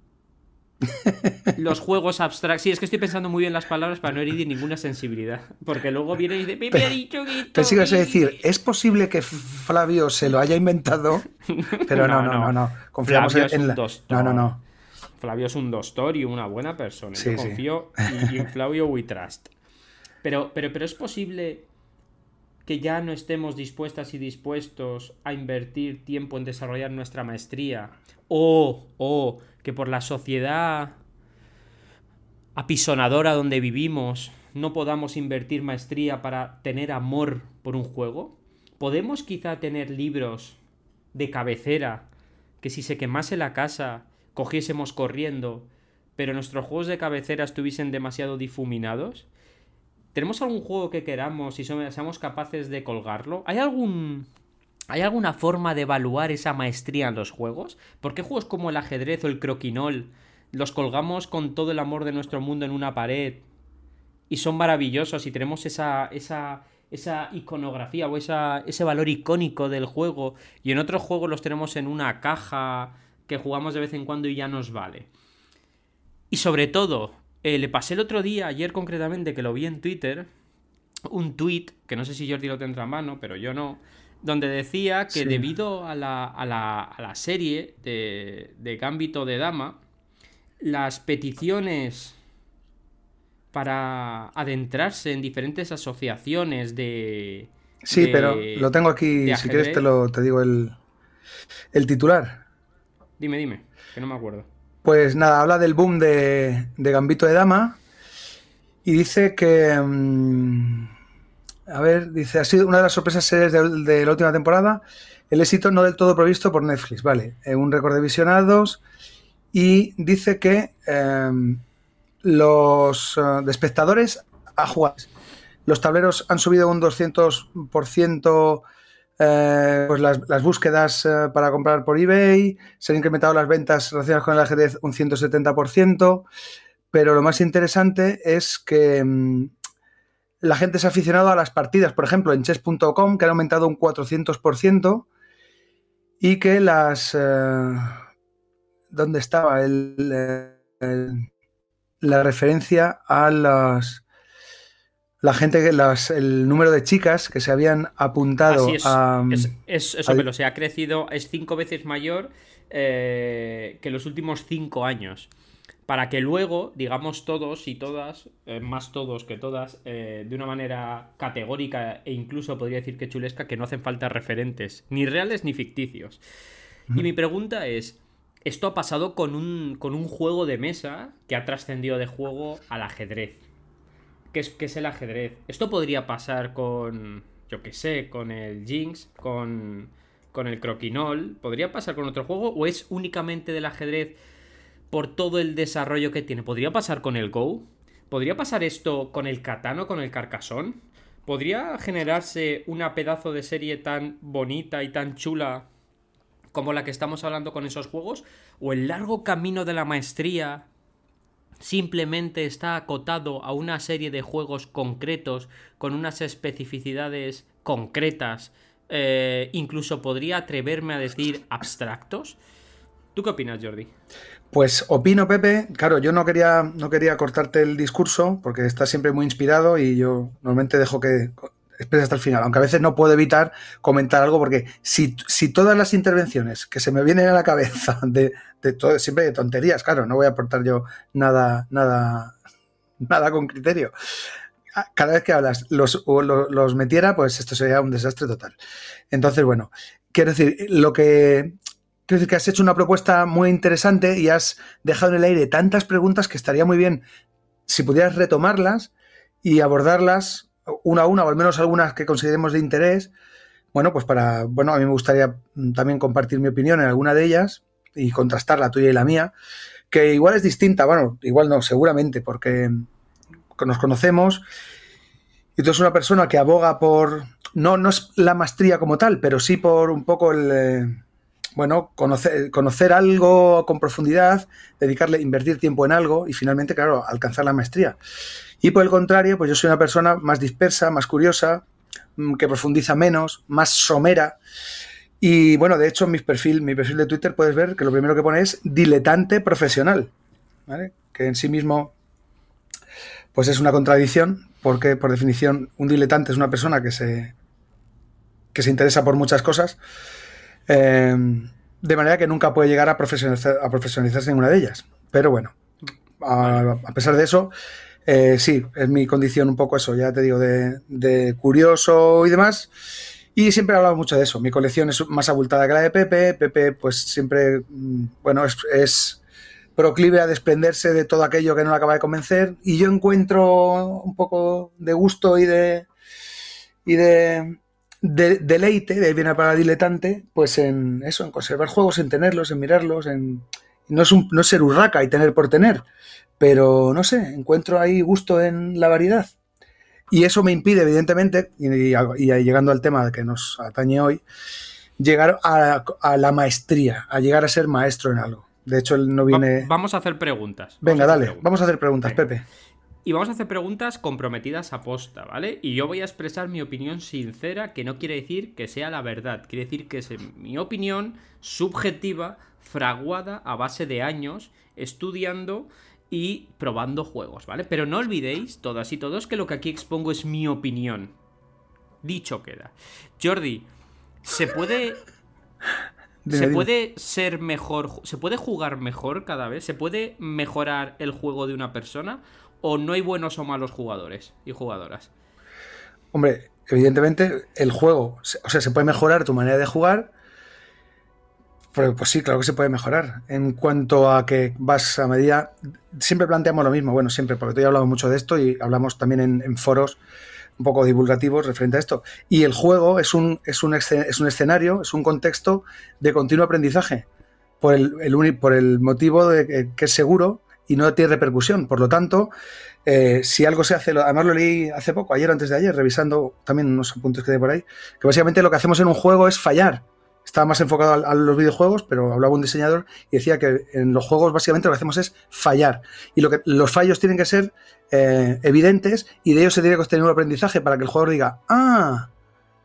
los juegos abstractos. Sí, es que estoy pensando muy bien las palabras para no herir ninguna sensibilidad. Porque luego viene y dice, me ha dicho que.
Pensé que a decir, es posible que Flavio se lo haya inventado, pero no, no, no, no. Confiamos en, la. No, no, no.
Flavio es un doctor y una buena persona. Yo confío y, en Flavio we trust. Pero, pero, pero es posible que ya no estemos dispuestas y dispuestos a invertir tiempo en desarrollar nuestra maestría. O, o que por la sociedad apisonadora donde vivimos no podamos invertir maestría para tener amor por un juego? ¿Podemos quizá tener libros de cabecera que si se quemase la casa cogiésemos corriendo, pero nuestros juegos de cabecera estuviesen demasiado difuminados? ¿Tenemos algún juego que queramos y seamos capaces de colgarlo? ¿Hay algún ¿Hay alguna forma de evaluar esa maestría en los juegos? ¿Por qué juegos como el ajedrez o el croquinol los colgamos con todo el amor de nuestro mundo en una pared y son maravillosos y tenemos esa, esa, esa iconografía o esa, ese valor icónico del juego y en otros juegos los tenemos en una caja que jugamos de vez en cuando y ya nos vale? Y sobre todo, eh, le pasé el otro día, ayer concretamente, que lo vi en Twitter, un tweet, que no sé si Jordi lo tendrá a mano, pero yo no, donde decía que debido a la, a, la, a la, serie de, de Gambito de Dama, las peticiones para adentrarse en diferentes asociaciones de...
Sí, pero lo tengo aquí, si quieres te, lo, te digo el, el titular.
Dime, dime, que no me acuerdo.
Pues nada, habla del boom de, Gambito de Dama y dice que... Mm, a ver, dice, ha sido una de las sorpresas series de, la última temporada. El éxito no del todo provisto por Netflix, vale. Eh, un récord de visionados y dice que em, los de espectadores a jugar. Los tableros han subido un 200% eh, pues las, búsquedas eh, para comprar por eBay, se han incrementado las ventas relacionadas con el ajedrez un 170%, pero lo más interesante es que mm, la gente se ha aficionado a las partidas, por ejemplo, en chess.com, que han aumentado un 400%, y que las... Eh, ¿Dónde estaba el, la referencia a las la gente, el número de chicas que se habían apuntado
es,
a.
Es, eso, pero se ha crecido, es cinco veces mayor eh, que los últimos cinco años. Para que luego, digamos todos y todas, eh, más todos que todas, eh, de una manera categórica e incluso podría decir que chulesca, que no hacen falta referentes, ni reales ni ficticios. Y mi pregunta es: esto ha pasado con un, con un juego de mesa que ha trascendido de juego al ajedrez que es, es el ajedrez. Esto podría pasar con, yo qué sé, con el Jinx, con, con el Croquinol. ¿Podría pasar con otro juego? ¿O es únicamente del ajedrez por todo el desarrollo que tiene? ¿Podría pasar con el Go? ¿Podría pasar esto con el Katano, con el Carcasón? ¿Podría generarse una pedazo de serie tan bonita y tan chula como la que estamos hablando con esos juegos? ¿O el largo camino de la maestría simplemente está acotado a una serie de juegos concretos con unas especificidades concretas, eh, incluso podría atreverme a decir abstractos. ¿Tú qué opinas, Jordi?
Pues opino, Pepe. Claro, yo no quería, no quería cortarte el discurso porque estás siempre muy inspirado y yo normalmente dejo que expresa hasta el final, aunque a veces no puedo evitar comentar algo porque si, todas las intervenciones que se me vienen a la cabeza de, todo, siempre de tonterías, claro, no voy a aportar yo nada, nada, nada con criterio. Cada vez que hablas los, los, metiera, pues esto sería un desastre total. Entonces, bueno, quiero decir, lo que Quiero decir que has hecho una propuesta muy interesante y has dejado en el aire tantas preguntas que estaría muy bien si pudieras retomarlas y abordarlas una a una, o al menos algunas que consideremos de interés, bueno, pues para, bueno, a mí me gustaría también compartir mi opinión en alguna de ellas y contrastar la tuya y la mía, que igual es distinta, bueno, igual no, seguramente, porque nos conocemos y tú eres una persona que aboga por, no, no es la maestría como tal, pero sí por un poco el, eh, bueno, conocer, conocer algo con profundidad, dedicarle, invertir tiempo en algo y finalmente, claro, alcanzar la maestría. Y por el contrario, pues yo soy una persona más dispersa, más curiosa, mm, que profundiza menos, más somera. Y bueno, de hecho, mi perfil, mi perfil de Twitter puedes ver que lo primero que pone es diletante profesional, ¿vale? Que en sí mismo, pues es una contradicción, porque por definición un diletante es una persona que se, que se interesa por muchas cosas, eh, de manera que nunca puede llegar a, profesionalizar, profesionalizarse en una de ellas. Pero bueno, a pesar de eso, eh, sí, es mi condición un poco eso, ya te digo, de, curioso y demás. Y siempre he hablado mucho de eso. Mi colección es más abultada que la de Pepe. Pepe, pues siempre, mm, bueno, es, proclive a desprenderse de todo aquello que no le acaba de convencer. Y yo encuentro un poco de gusto y de. y de. Deleite, de ahí viene para diletante, pues en eso, en conservar juegos, en tenerlos, en mirarlos, en. No es, un, no es ser urraca y tener por tener, pero no sé, encuentro ahí gusto en la variedad. Y eso me impide, evidentemente, y, llegando al tema que nos atañe hoy, llegar a, la maestría, a llegar a ser maestro en algo. De hecho, él no viene.
vamos a hacer preguntas.
Venga, dale, vamos a hacer preguntas, Pepe.
Y vamos a hacer preguntas comprometidas a posta, ¿vale? Y yo voy a expresar mi opinión sincera, que no quiere decir que sea la verdad, quiere decir que es mi opinión subjetiva, fraguada a base de años, estudiando y probando juegos, ¿vale? Pero no olvidéis, todas y todos, que lo que aquí expongo es mi opinión. Dicho queda. Jordi, ¿se puede... ¿Se puede ser mejor? ¿Se puede jugar mejor cada vez? ¿Se puede mejorar el juego de una persona? ¿O no hay buenos o malos jugadores y jugadoras?
Hombre, evidentemente el juego, o sea, se puede mejorar tu manera de jugar, Pues, pues, sí, claro que se puede mejorar. En cuanto a que vas a medida, siempre planteamos lo mismo, bueno, siempre, porque tú ya hablado mucho de esto y hablamos también en, foros un poco divulgativos referente a esto. Y el juego es un, es un, es un escenario, es un contexto de continuo aprendizaje, por el, por el motivo de que, es seguro y no tiene repercusión. Por lo tanto, eh, si algo se hace, además lo leí hace poco, ayer antes de ayer, revisando también unos apuntes que hay por ahí, que básicamente lo que hacemos en un juego es fallar estaba más enfocado a, los videojuegos, pero hablaba un diseñador y decía que en los juegos básicamente lo que hacemos es fallar. Y lo que, los fallos tienen que ser eh, evidentes y de ellos se tiene que obtener un aprendizaje para que el jugador diga, ah,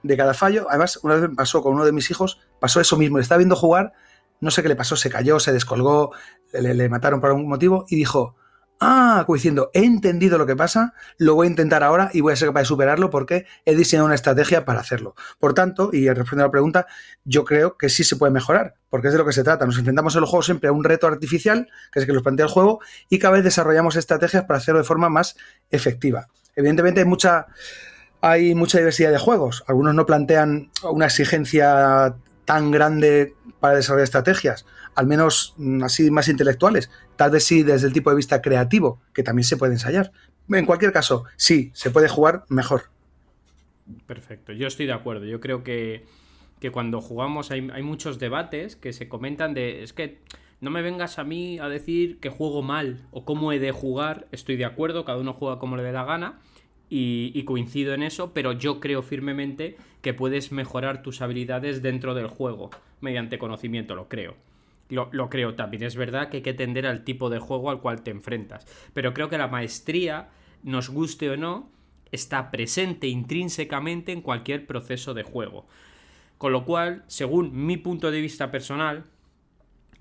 de cada fallo. Además, una vez pasó con uno de mis hijos, pasó eso mismo. Le estaba viendo jugar, no sé qué le pasó, se cayó, se descolgó, le mataron por algún motivo y dijo, Ah, diciendo, he entendido lo que pasa, lo voy a intentar ahora y voy a ser capaz de superarlo porque he diseñado una estrategia para hacerlo. Por tanto, y respondiendo a la pregunta, yo creo que sí se puede mejorar, porque es de lo que se trata. Nos enfrentamos en el juego siempre a un reto artificial, que es el que nos plantea el juego, y cada vez desarrollamos estrategias para hacerlo de forma más efectiva. Evidentemente hay mucha, hay mucha diversidad de juegos. Algunos no plantean una exigencia tan grande para desarrollar estrategias, al menos mm, así más intelectuales, tal vez sí desde el tipo de vista creativo, que también se puede ensayar. En cualquier caso, sí, se puede jugar mejor.
Perfecto, yo estoy de acuerdo. Yo creo que, cuando jugamos hay, hay, muchos debates que se comentan de, es que no me vengas a mí a decir que juego mal o cómo he de jugar, estoy de acuerdo, cada uno juega como le dé la gana, y, coincido en eso, pero yo creo firmemente que puedes mejorar tus habilidades dentro del juego mediante conocimiento, lo creo. Lo, lo, creo también. Es verdad que hay que tender al tipo de juego al cual te enfrentas. Pero creo que la maestría, nos guste o no, está presente intrínsecamente en cualquier proceso de juego. Con lo cual, según mi punto de vista personal,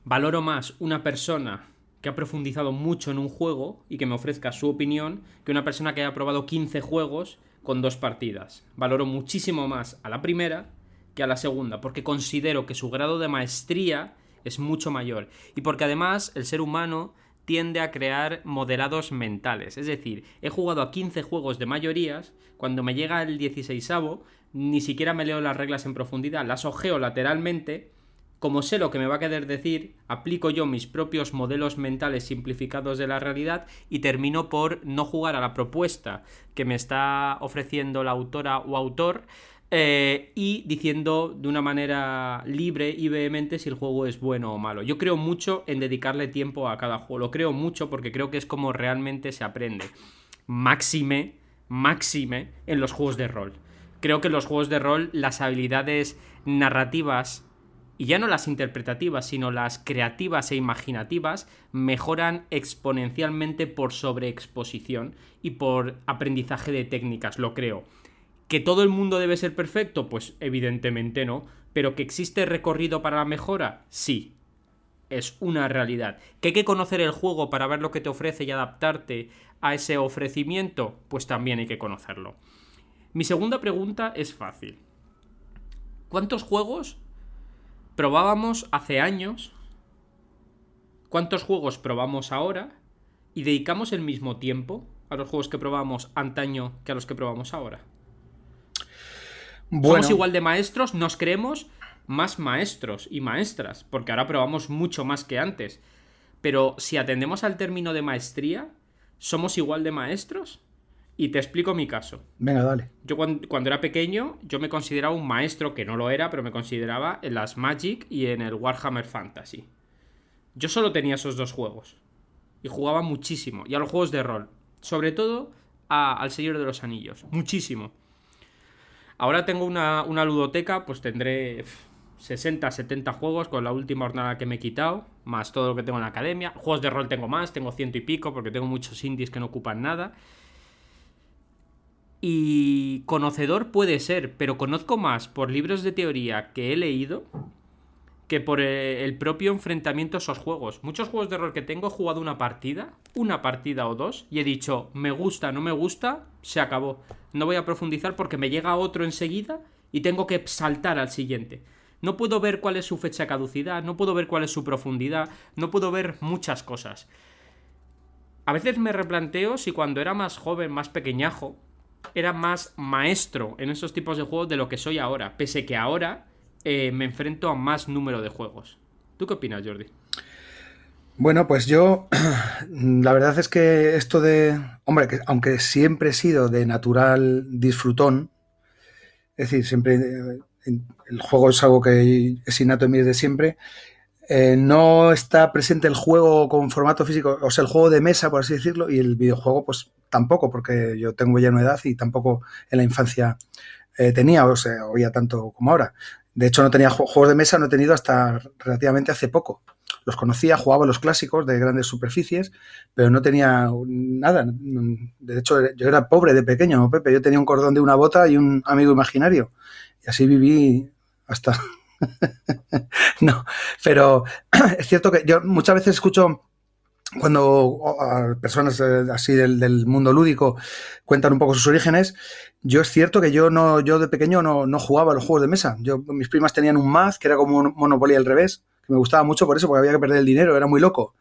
valoro más una persona que ha profundizado mucho en un juego y que me ofrezca su opinión que una persona que haya probado 15 juegos con dos partidas. Valoro muchísimo más a la primera que a la segunda, porque considero que su grado de maestría es mucho mayor y porque además el ser humano tiende a crear modelados mentales. Es decir, he jugado a 15 juegos de mayorías, cuando me llega el 16 ni siquiera me leo las reglas en profundidad, las ojeo lateralmente como sé lo que me va a querer decir, aplico yo mis propios modelos mentales simplificados de la realidad y termino por no jugar a la propuesta que me está ofreciendo la autora o autor eh, y diciendo de una manera libre y vehemente si el juego es bueno o malo. Yo creo mucho en dedicarle tiempo a cada juego, lo creo mucho porque creo que es como realmente se aprende. Máxime, máxime en los juegos de rol. Creo que en los juegos de rol las habilidades narrativas y ya no las interpretativas, sino las creativas e imaginativas, mejoran exponencialmente por sobreexposición y por aprendizaje de técnicas, lo creo. ¿Que todo el mundo debe ser perfecto? Pues evidentemente no. ¿Pero que existe recorrido para la mejora? Sí. Es una realidad. ¿Que hay que conocer el juego para ver lo que te ofrece y adaptarte a ese ofrecimiento? Pues también hay que conocerlo. Mi segunda pregunta es fácil. ¿Cuántos juegos probábamos hace años, cuántos juegos probamos ahora y dedicamos el mismo tiempo a los juegos que probamos antaño que a los que probamos ahora. Somos igual de maestros, nos creemos más maestros y maestras, porque ahora probamos mucho más que antes. Pero si atendemos al término de maestría, ¿somos igual de maestros? Y te explico mi caso.
Venga, dale.
Yo cuando, era pequeño, yo me consideraba un maestro, que no lo era, pero me consideraba en las Magic y en el Warhammer Fantasy. Yo solo tenía esos dos juegos. Y jugaba muchísimo. Y a los juegos de rol. Sobre todo al Señor de los Anillos. Muchísimo. Ahora tengo una, una ludoteca, pues tendré 60, 70 juegos con la última jornada que me he quitado, más todo lo que tengo en la academia. Juegos de rol tengo más, tengo ciento y pico, porque tengo muchos indies que no ocupan nada. Y conocedor puede ser, pero conozco más por libros de teoría que he leído que por eh, el propio enfrentamiento a esos juegos. Muchos juegos de rol que tengo he jugado una partida, una partida o dos, y he dicho, me gusta, no me gusta, se acabó. No voy a profundizar porque me llega otro enseguida y tengo que saltar al siguiente. No puedo ver cuál es su fecha de caducidad, no puedo ver cuál es su profundidad, no puedo ver muchas cosas. A veces me replanteo si cuando era más joven, más pequeñajo, era más maestro en esos tipos de juegos de lo que soy ahora, pese que ahora eh, me enfrento a más número de juegos. ¿Tú qué opinas, Jordi?
Bueno, pues yo, la verdad es que esto de, hombre, que aunque siempre he sido de natural disfrutón, es decir, siempre eh, el juego es algo que es innato en mí desde siempre, eh, no está presente el juego con formato físico, o sea, el juego de mesa, por así decirlo, y el videojuego, pues tampoco, porque yo tengo ya una edad y tampoco en la infancia tenía, o sea, oía tanto como ahora. De hecho, no tenía juegos de mesa, no he tenido hasta relativamente hace poco los conocía, jugaba los clásicos de grandes superficies, pero no tenía nada. De hecho, yo era pobre de pequeño, Pepe. Yo tenía un cordón de una bota y un amigo imaginario. Y así viví hasta... no, pero es cierto que yo muchas veces escucho cuando personas eh, así del, mundo lúdico cuentan un poco sus orígenes, yo es cierto que yo no, yo de pequeño no, no jugaba los juegos de mesa. Yo, mis primas tenían un Maz, que era como un Monopoly al revés, me gustaba mucho por eso, porque había que perder el dinero, era muy loco.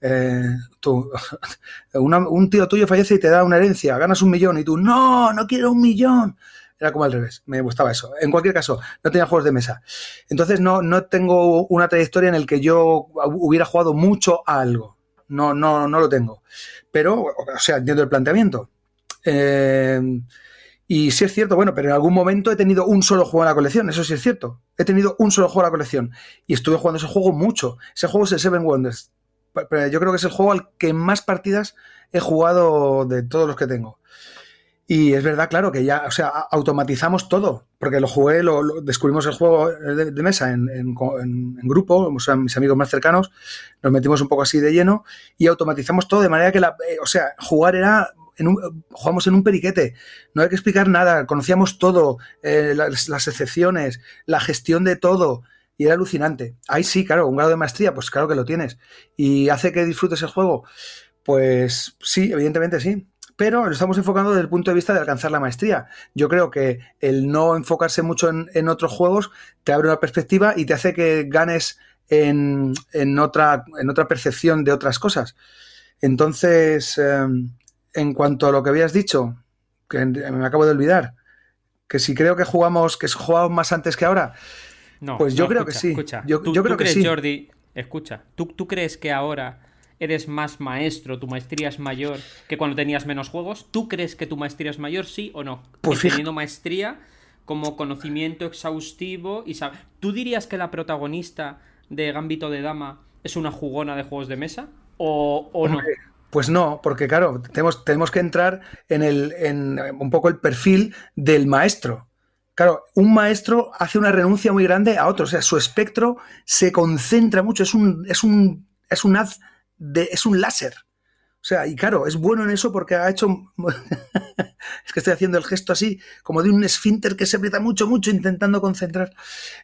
Eh, un tío tuyo fallece y te da una herencia, ganas un millón y tú, no, no quiero un millón. Era como al revés, me gustaba eso. En cualquier caso, no tenía juegos de mesa. Entonces no, no tengo una trayectoria en la que yo hubiera jugado mucho a algo. No, no, no lo tengo. Pero, o sea, entiendo el planteamiento. Eh, y sí es cierto, bueno, pero en algún momento he tenido un solo juego en la colección, eso sí es cierto. He tenido un solo juego en la colección y estuve jugando ese juego mucho. Ese juego es el Seven Wonders. Pero yo creo que es el juego al que más partidas he jugado de todos los que tengo. Y es verdad, claro, que ya, o sea, automatizamos todo, porque lo jugué, lo, descubrimos el juego de, mesa en, grupo, o sea, mis amigos más cercanos, nos metimos un poco así de lleno y automatizamos todo de manera que, la, eh, o sea, jugar era jugamos en un periquete, no hay que explicar nada, conocíamos todo, eh, las, excepciones, la gestión de todo, y era alucinante. Ahí sí, claro, un grado de maestría, pues claro que lo tienes. ¿Y hace que disfrutes el juego? Pues sí, evidentemente sí. Pero lo estamos enfocando desde el punto de vista de alcanzar la maestría. Yo creo que el no enfocarse mucho en, otros juegos te abre una perspectiva y te hace que ganes en, otra, en otra percepción de otras cosas. Entonces, em, en cuanto a lo que habías dicho, que me acabo de olvidar, que si creo que jugamos, que jugamos más antes que ahora, no, pues yo creo que sí.
Escucha, yo, ¿tú, creo crees, que sí. Jordi, escucha, ¿tú, ¿tú crees que ahora eres más maestro, tu maestría es mayor que cuando tenías menos juegos? ¿Tú crees que tu maestría es mayor, sí o no? Pues teniendo maestría como conocimiento exhaustivo y ¿Tú dirías que la protagonista de Gambito de Dama es una jugona de juegos de mesa? ¿O, o no?
Pues no, porque claro, tenemos, tenemos que entrar en, el, en un poco el perfil del maestro. Claro, un maestro hace una renuncia muy grande a otro, o sea, su espectro se concentra mucho, es un, es un, es un haz es un láser. O sea, y claro, es bueno en eso porque ha hecho. es que estoy haciendo el gesto así, como de un esfínter que se aprieta mucho, mucho, intentando concentrar.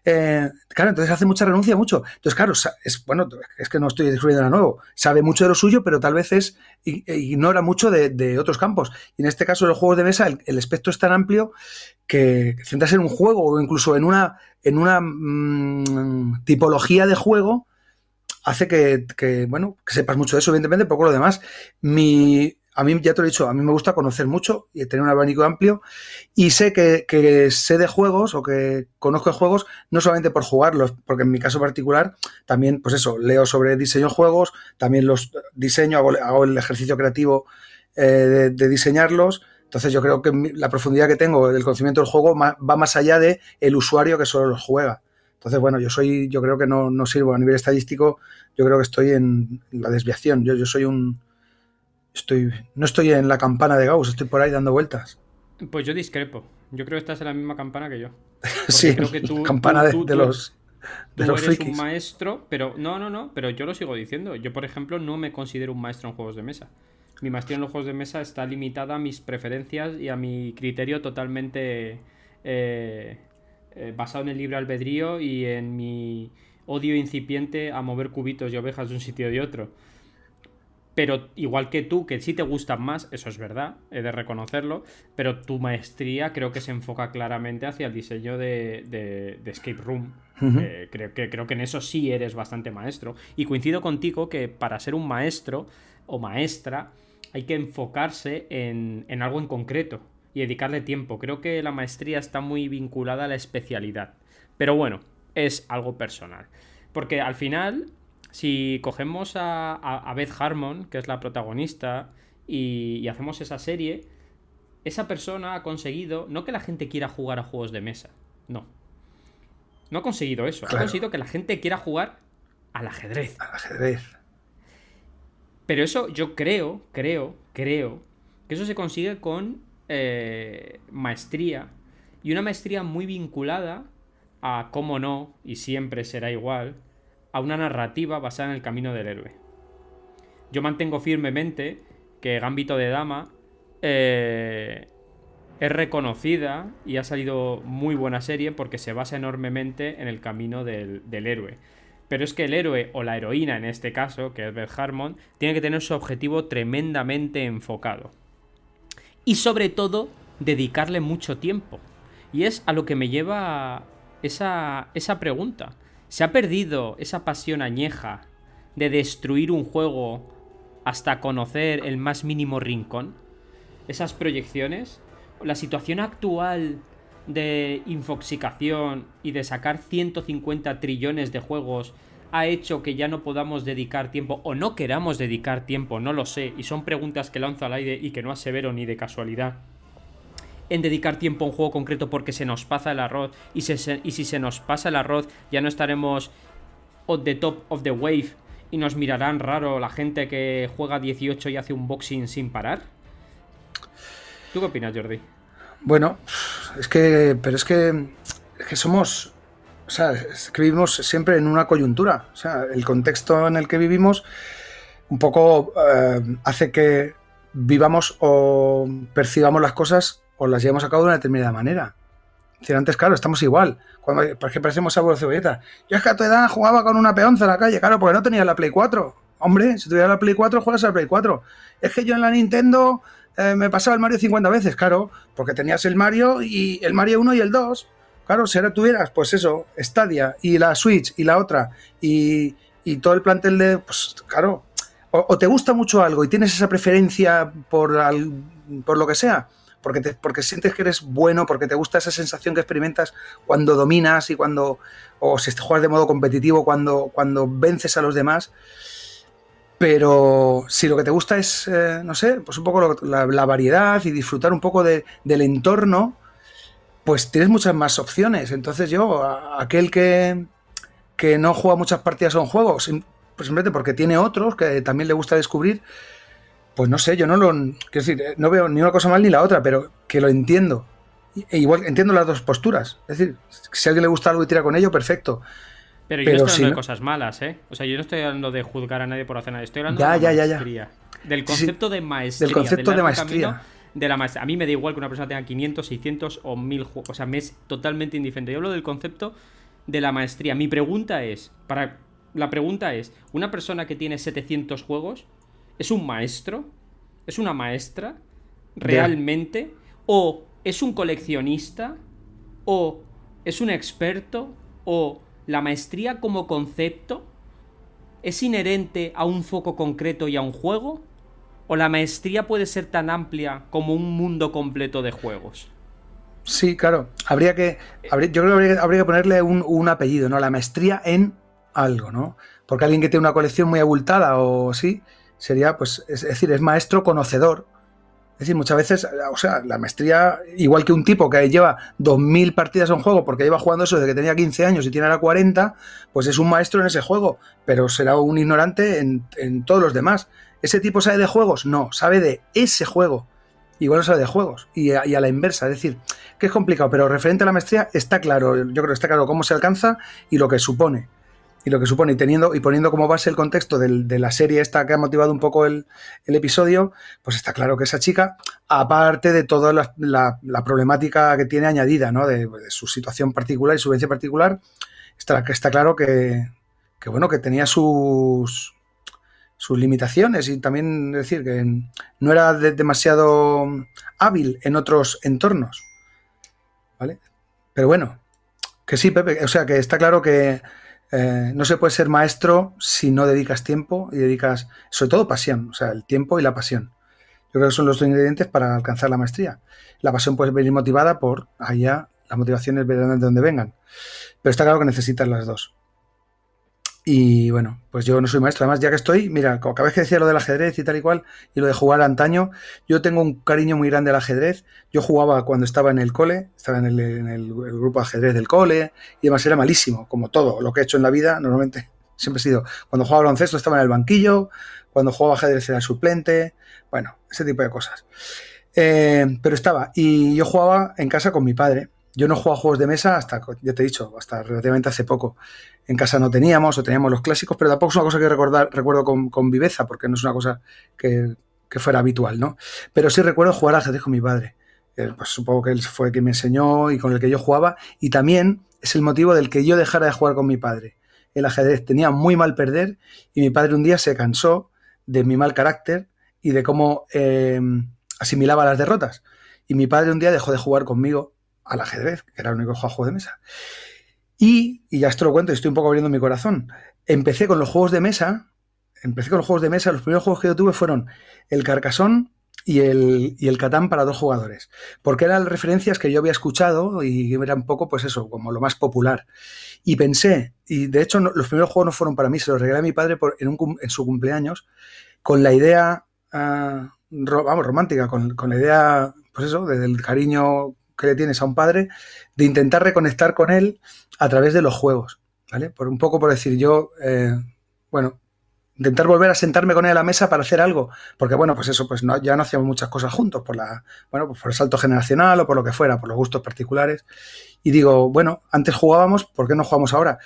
Eh, claro, entonces hace mucha renuncia, mucho. Entonces, claro, es bueno, es que no estoy descubriendo nada nuevo. Sabe mucho de lo suyo, pero tal vez es e ignora mucho de, otros campos. Y en este caso, los juegos de mesa, el, espectro es tan amplio que centrarse en un juego o incluso en una, en una mm, tipología de juego hace que, bueno, que sepas mucho de eso, evidentemente, poco lo demás. Mi, a mí, ya te lo he dicho, a mí me gusta conocer mucho y tener un abanico amplio y sé que, sé de juegos o que conozco juegos no solamente por jugarlos, porque en mi caso particular también, pues eso, leo sobre diseño de juegos, también los diseño, hago, el ejercicio creativo eh, de, diseñarlos. Entonces yo creo que la profundidad que tengo del conocimiento del juego va más allá de el usuario que solo los juega. Entonces, bueno, yo soy, yo creo que no, no sirvo a nivel estadístico, yo creo que estoy en la desviación. Yo, yo soy un. Estoy, no estoy en la campana de Gauss, estoy por ahí dando vueltas.
Pues yo discrepo. Yo creo que estás en la misma campana que yo.
sí, creo que tú, campana de, los.
De tú eres un maestro, pero no, no, no, pero yo lo sigo diciendo. Yo, por ejemplo, no me considero un maestro en juegos de mesa. Mi maestría en los juegos de mesa está limitada a mis preferencias y a mi criterio totalmente eh, eh, basado en el libre albedrío y en mi odio incipiente a mover cubitos y ovejas de un sitio y otro. Pero igual que tú, que sí te gustan más, eso es verdad, he de reconocerlo, pero tu maestría creo que se enfoca claramente hacia el diseño de, Escape Room. Eh, creo, que, creo que en eso sí eres bastante maestro. Y coincido contigo que para ser un maestro o maestra hay que enfocarse en, en algo en concreto y dedicarle tiempo. Creo que la maestría está muy vinculada a la especialidad. Pero bueno, es algo personal. Porque al final, si cogemos a, Beth Harmon, que es la protagonista, y, hacemos esa serie, esa persona ha conseguido, no que la gente quiera jugar a juegos de mesa, no. No ha conseguido eso, ha conseguido que la gente quiera jugar al ajedrez.
Al ajedrez.
Pero eso yo creo, creo, creo, que eso se consigue con eh, maestría. Y una maestría muy vinculada a, cómo no, y siempre será igual, a una narrativa basada en el camino del héroe. Yo mantengo firmemente que Gambito de Dama eh, es reconocida y ha salido muy buena serie porque se basa enormemente en el camino del, héroe. Pero es que el héroe o la heroína en este caso, que es Beth Harmon, tiene que tener su objetivo tremendamente enfocado. Y sobre todo, dedicarle mucho tiempo. Y es a lo que me lleva esa, esa pregunta. ¿Se ha perdido esa pasión añeja de destruir un juego hasta conocer el más mínimo rincón? Esas proyecciones. La situación actual de infoxicación y de sacar 150 trillones de juegos ha hecho que ya no podamos dedicar tiempo o no queramos dedicar tiempo, no lo sé, y son preguntas que lanzo al aire y que no asevero ni de casualidad en dedicar tiempo a un juego concreto porque se nos pasa el arroz y, y si se nos pasa el arroz ya no estaremos on the top of the wave y nos mirarán raro la gente que juega 18 y hace un boxing sin parar. ¿Tú qué opinas, Jordi?
Bueno, es que, pero es que, es que somos, o sea, es que vivimos siempre en una coyuntura. O sea, el contexto en el que vivimos un poco eh, hace que vivamos o percibamos las cosas o las llevamos a cabo de una determinada manera. decir, antes, claro, estamos igual. Cuando, ¿Por qué parecemos a cebolleta? Yo es que a tu edad jugaba con una peonza en la calle, claro, porque no tenía la Play 4. Hombre, si tuviera la Play 4, juegas a la Play 4. Es que yo en la Nintendo eh, me pasaba el Mario 50 veces, claro, porque tenías el Mario y el Mario 1 y el 2. Claro, si ahora tuvieras, pues eso, Stadia y la Switch y la otra y, todo el plantel de, pues claro, o, te gusta mucho algo y tienes esa preferencia por, por lo que sea, porque, porque sientes que eres bueno, porque te gusta esa sensación que experimentas cuando dominas y cuando, o si juegas de modo competitivo, cuando, cuando vences a los demás. Pero si lo que te gusta es, eh, no sé, pues un poco la, variedad y disfrutar un poco del entorno, pues tienes muchas más opciones. Entonces yo, aquel que, que no juega muchas partidas a un juego, pues simplemente porque tiene otros que también le gusta descubrir, pues no sé, yo no lo. Quiero decir, eh, no veo ni una cosa mal ni la otra, pero que lo entiendo. E igual entiendo las dos posturas. Es decir, si a alguien le gusta algo y tira con ello, perfecto.
Pero yo no estoy hablando de cosas malas, ¿eh? O sea, yo no estoy hablando de juzgar a nadie por hacer nada. Estoy hablando de
ya, maestría.
Del concepto de maestría.
Del concepto de maestría.
De la maestría. A mí me da igual que una persona tenga 500, 600 o 1000 juegos. O sea, me es totalmente indiferente. Yo hablo del concepto de la maestría. Mi pregunta es: para la pregunta es: ¿una persona que tiene 700 juegos ¿Es un maestro? ¿Es una maestra? ¿Realmente? ¿O es un coleccionista? ¿O es un experto? ¿O la maestría como concepto es inherente a un foco concreto y a un juego? ¿O la maestría puede ser tan amplia como un mundo completo de juegos?
Sí, claro. Habría que. yo creo que habría, que ponerle un, un, apellido, ¿no? La maestría en algo, ¿no? Porque alguien que tiene una colección muy abultada o sí, sería, pues, es, decir, es maestro conocedor. Es decir, muchas veces, o sea, la maestría, igual que un tipo que lleva 2.000 partidas a un juego porque lleva jugando eso desde que tenía 15 años y tiene ahora 40, pues es un maestro en ese juego, pero será un ignorante en, en todos los demás. ¿Ese tipo sabe de juegos? No, sabe de ese juego. Igual no sabe de juegos. Y a, y a, la inversa. Es decir, que es complicado, pero referente a la maestría está claro. Yo creo que está claro cómo se alcanza y lo que supone y lo que supone, y, teniendo, y poniendo como base el contexto de la serie esta que ha motivado un poco el, episodio, pues está claro que esa chica, aparte de toda la, problemática que tiene añadida, ¿no? De, su situación particular y su vivencia particular, está, está claro que, bueno, que tenía sus, sus limitaciones y también decir que no era demasiado hábil en otros entornos. ¿Vale? Pero bueno, que sí, Pepe, o sea, que está claro que eh, no se puede ser maestro si no dedicas tiempo y dedicas, sobre todo pasión, o sea, el tiempo y la pasión. Yo creo que son los dos ingredientes para alcanzar la maestría. La pasión puede venir motivada por allá, las motivaciones vendrán de donde vengan. Pero está claro que necesitas las dos. Y bueno, pues yo no soy maestro. Además, ya que estoy, mira, cada vez que decía lo del ajedrez y tal y cual, y lo de jugar antaño, yo tengo un cariño muy grande al ajedrez. Yo jugaba cuando estaba en el cole, estaba en el, grupo de ajedrez del cole, y además era malísimo, como todo lo que he hecho en la vida, normalmente siempre he sido. Cuando jugaba baloncesto estaba en el banquillo, cuando jugaba ajedrez era suplente, bueno, ese tipo de cosas. Eh, pero estaba, y yo jugaba en casa con mi padre. Yo no jugaba juegos de mesa hasta, ya te he dicho, hasta relativamente hace poco. En casa no teníamos, o teníamos los clásicos, pero tampoco es una cosa que recordar, recuerdo con, viveza, porque no es una cosa que, fuera habitual, ¿no? Pero sí recuerdo jugar al ajedrez con mi padre. Eh, pues supongo que él fue quien me enseñó y con el que yo jugaba, y también es el motivo del que yo dejara de jugar con mi padre. El ajedrez tenía muy mal perder y mi padre un día se cansó de mi mal carácter y de cómo eh, asimilaba las derrotas. Y mi padre un día dejó de jugar conmigo al ajedrez, que era el único juego de mesa. Y, y ya esto lo cuento, estoy un poco abriendo mi corazón. Empecé con los juegos de mesa, empecé con los juegos de mesa, los primeros juegos que yo tuve fueron el Carcasón y el, y el Catán para dos jugadores, porque eran referencias que yo había escuchado y era un poco, pues eso, como lo más popular. Y pensé, y de hecho los primeros juegos no fueron para mí, se los regalé a mi padre por, en, un, en, su cumpleaños, con la idea, uh, vamos, romántica, con, con, la idea, pues eso, del cariño que le tienes a un padre, de intentar reconectar con él a través de los juegos, ¿vale? Por un poco por decir yo, eh, bueno, intentar volver a sentarme con él a la mesa para hacer algo, porque bueno, pues eso, pues no, ya no hacíamos muchas cosas juntos, por la, bueno, pues por el salto generacional o por lo que fuera, por los gustos particulares. Y digo, bueno, antes jugábamos, ¿por qué no jugamos ahora?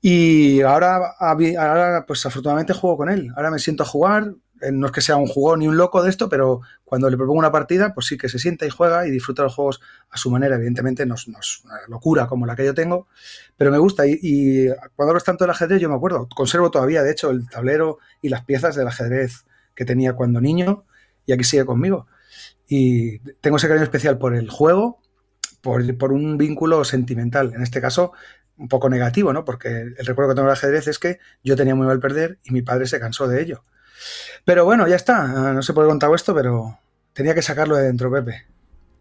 Y ahora, ahora, pues afortunadamente juego con él. Ahora me siento a jugar, no es que sea un jugón ni un loco de esto, pero cuando le propongo una partida, pues sí que se sienta y juega y disfruta los juegos a su manera. Evidentemente no es, una locura como la que yo tengo, pero me gusta. Y, cuando hablo tanto del ajedrez, yo me acuerdo, conservo todavía, de hecho, el tablero y las piezas del ajedrez que tenía cuando niño y aquí sigue conmigo. Y tengo ese cariño especial por el juego, por, por un vínculo sentimental. En este caso, un poco negativo, ¿no? Porque el recuerdo que tengo del ajedrez es que yo tenía muy mal perder y mi padre se cansó de ello. Pero bueno, ya está. No sé por qué he contado esto, pero tenía que sacarlo de dentro, Pepe.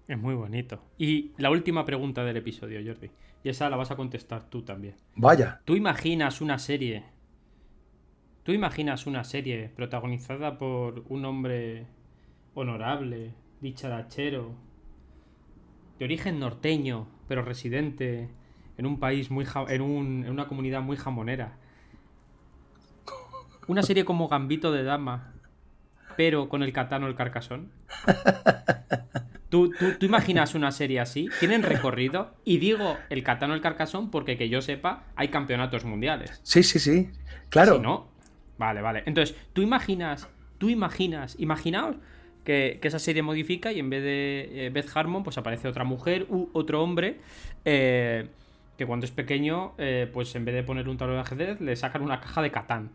Es muy bonito. Y la última pregunta del episodio, Jordi. Y esa la vas a contestar tú también.
Vaya.
¿Tú imaginas una serie? ¿Tú imaginas una serie protagonizada por un hombre honorable, dicharachero, de origen norteño, pero residente en un país muy en, un, en una comunidad muy jamonera, una serie como Gambito de Dama, pero con el Catano el Carcasón. ¿Tú, tú, imaginas una serie así? ¿Tienen recorrido? Y digo el Catano el Carcasón porque que yo sepa, hay campeonatos mundiales.
Sí, sí, sí. Claro.
Si no, vale, vale. Entonces, tú imaginas, tú imaginas, imaginaos que, esa serie modifica y en vez de eh, Beth Harmon, pues aparece otra mujer u otro hombre. Eh, que cuando es pequeño, eh, pues en vez de poner un tablero de ajedrez, le sacan una caja de Catán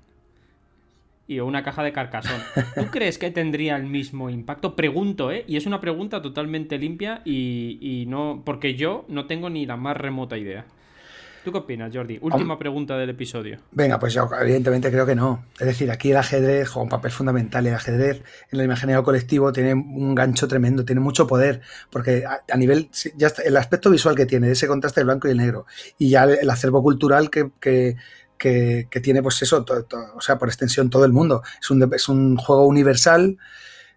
y una caja de carcasón. ¿Tú crees que tendría el mismo impacto? Pregunto, ¿eh? Y es una pregunta totalmente limpia y, no. Porque yo no tengo ni la más remota idea. ¿Tú qué opinas, Jordi? Última pregunta del episodio.
Venga, pues yo evidentemente creo que no. Es decir, aquí el ajedrez juega un papel fundamental. El ajedrez en el imaginario colectivo tiene un gancho tremendo, tiene mucho poder, porque a, nivel, ya el aspecto visual que tiene, ese contraste del blanco y el negro, y ya el, acervo cultural que, que, tiene, pues eso, o sea, por extensión todo el mundo. Es un, es un juego universal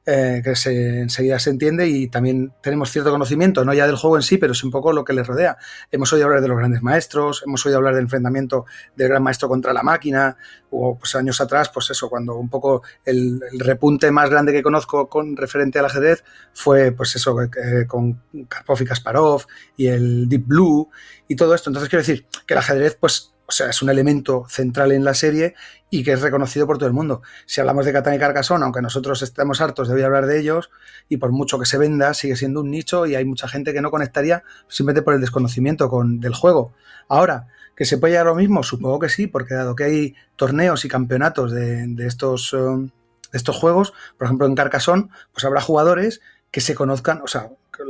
eh, que se, enseguida se entiende y también tenemos cierto conocimiento, no ya del juego en sí, pero es un poco lo que le rodea. Hemos oído hablar de los grandes maestros, hemos oído hablar del enfrentamiento del gran maestro contra la máquina, o pues años atrás, pues eso, cuando un poco el, repunte más grande que conozco con referente al ajedrez fue, pues eso, eh, con Karpov y Kasparov y el Deep Blue y todo esto. Entonces quiero decir que el ajedrez, pues o sea, es un elemento central en la serie y que es reconocido por todo el mundo. Si hablamos de Catán y Carcassonne, aunque nosotros estemos hartos de hablar de ellos, y por mucho que se venda, sigue siendo un nicho y hay mucha gente que no conectaría simplemente por el desconocimiento con, del juego. Ahora, ¿que se puede llegar a lo mismo? Supongo que sí, porque dado que hay torneos y campeonatos de, estos, um, de estos juegos, por ejemplo en Carcassonne, pues habrá jugadores que se conozcan, o sea,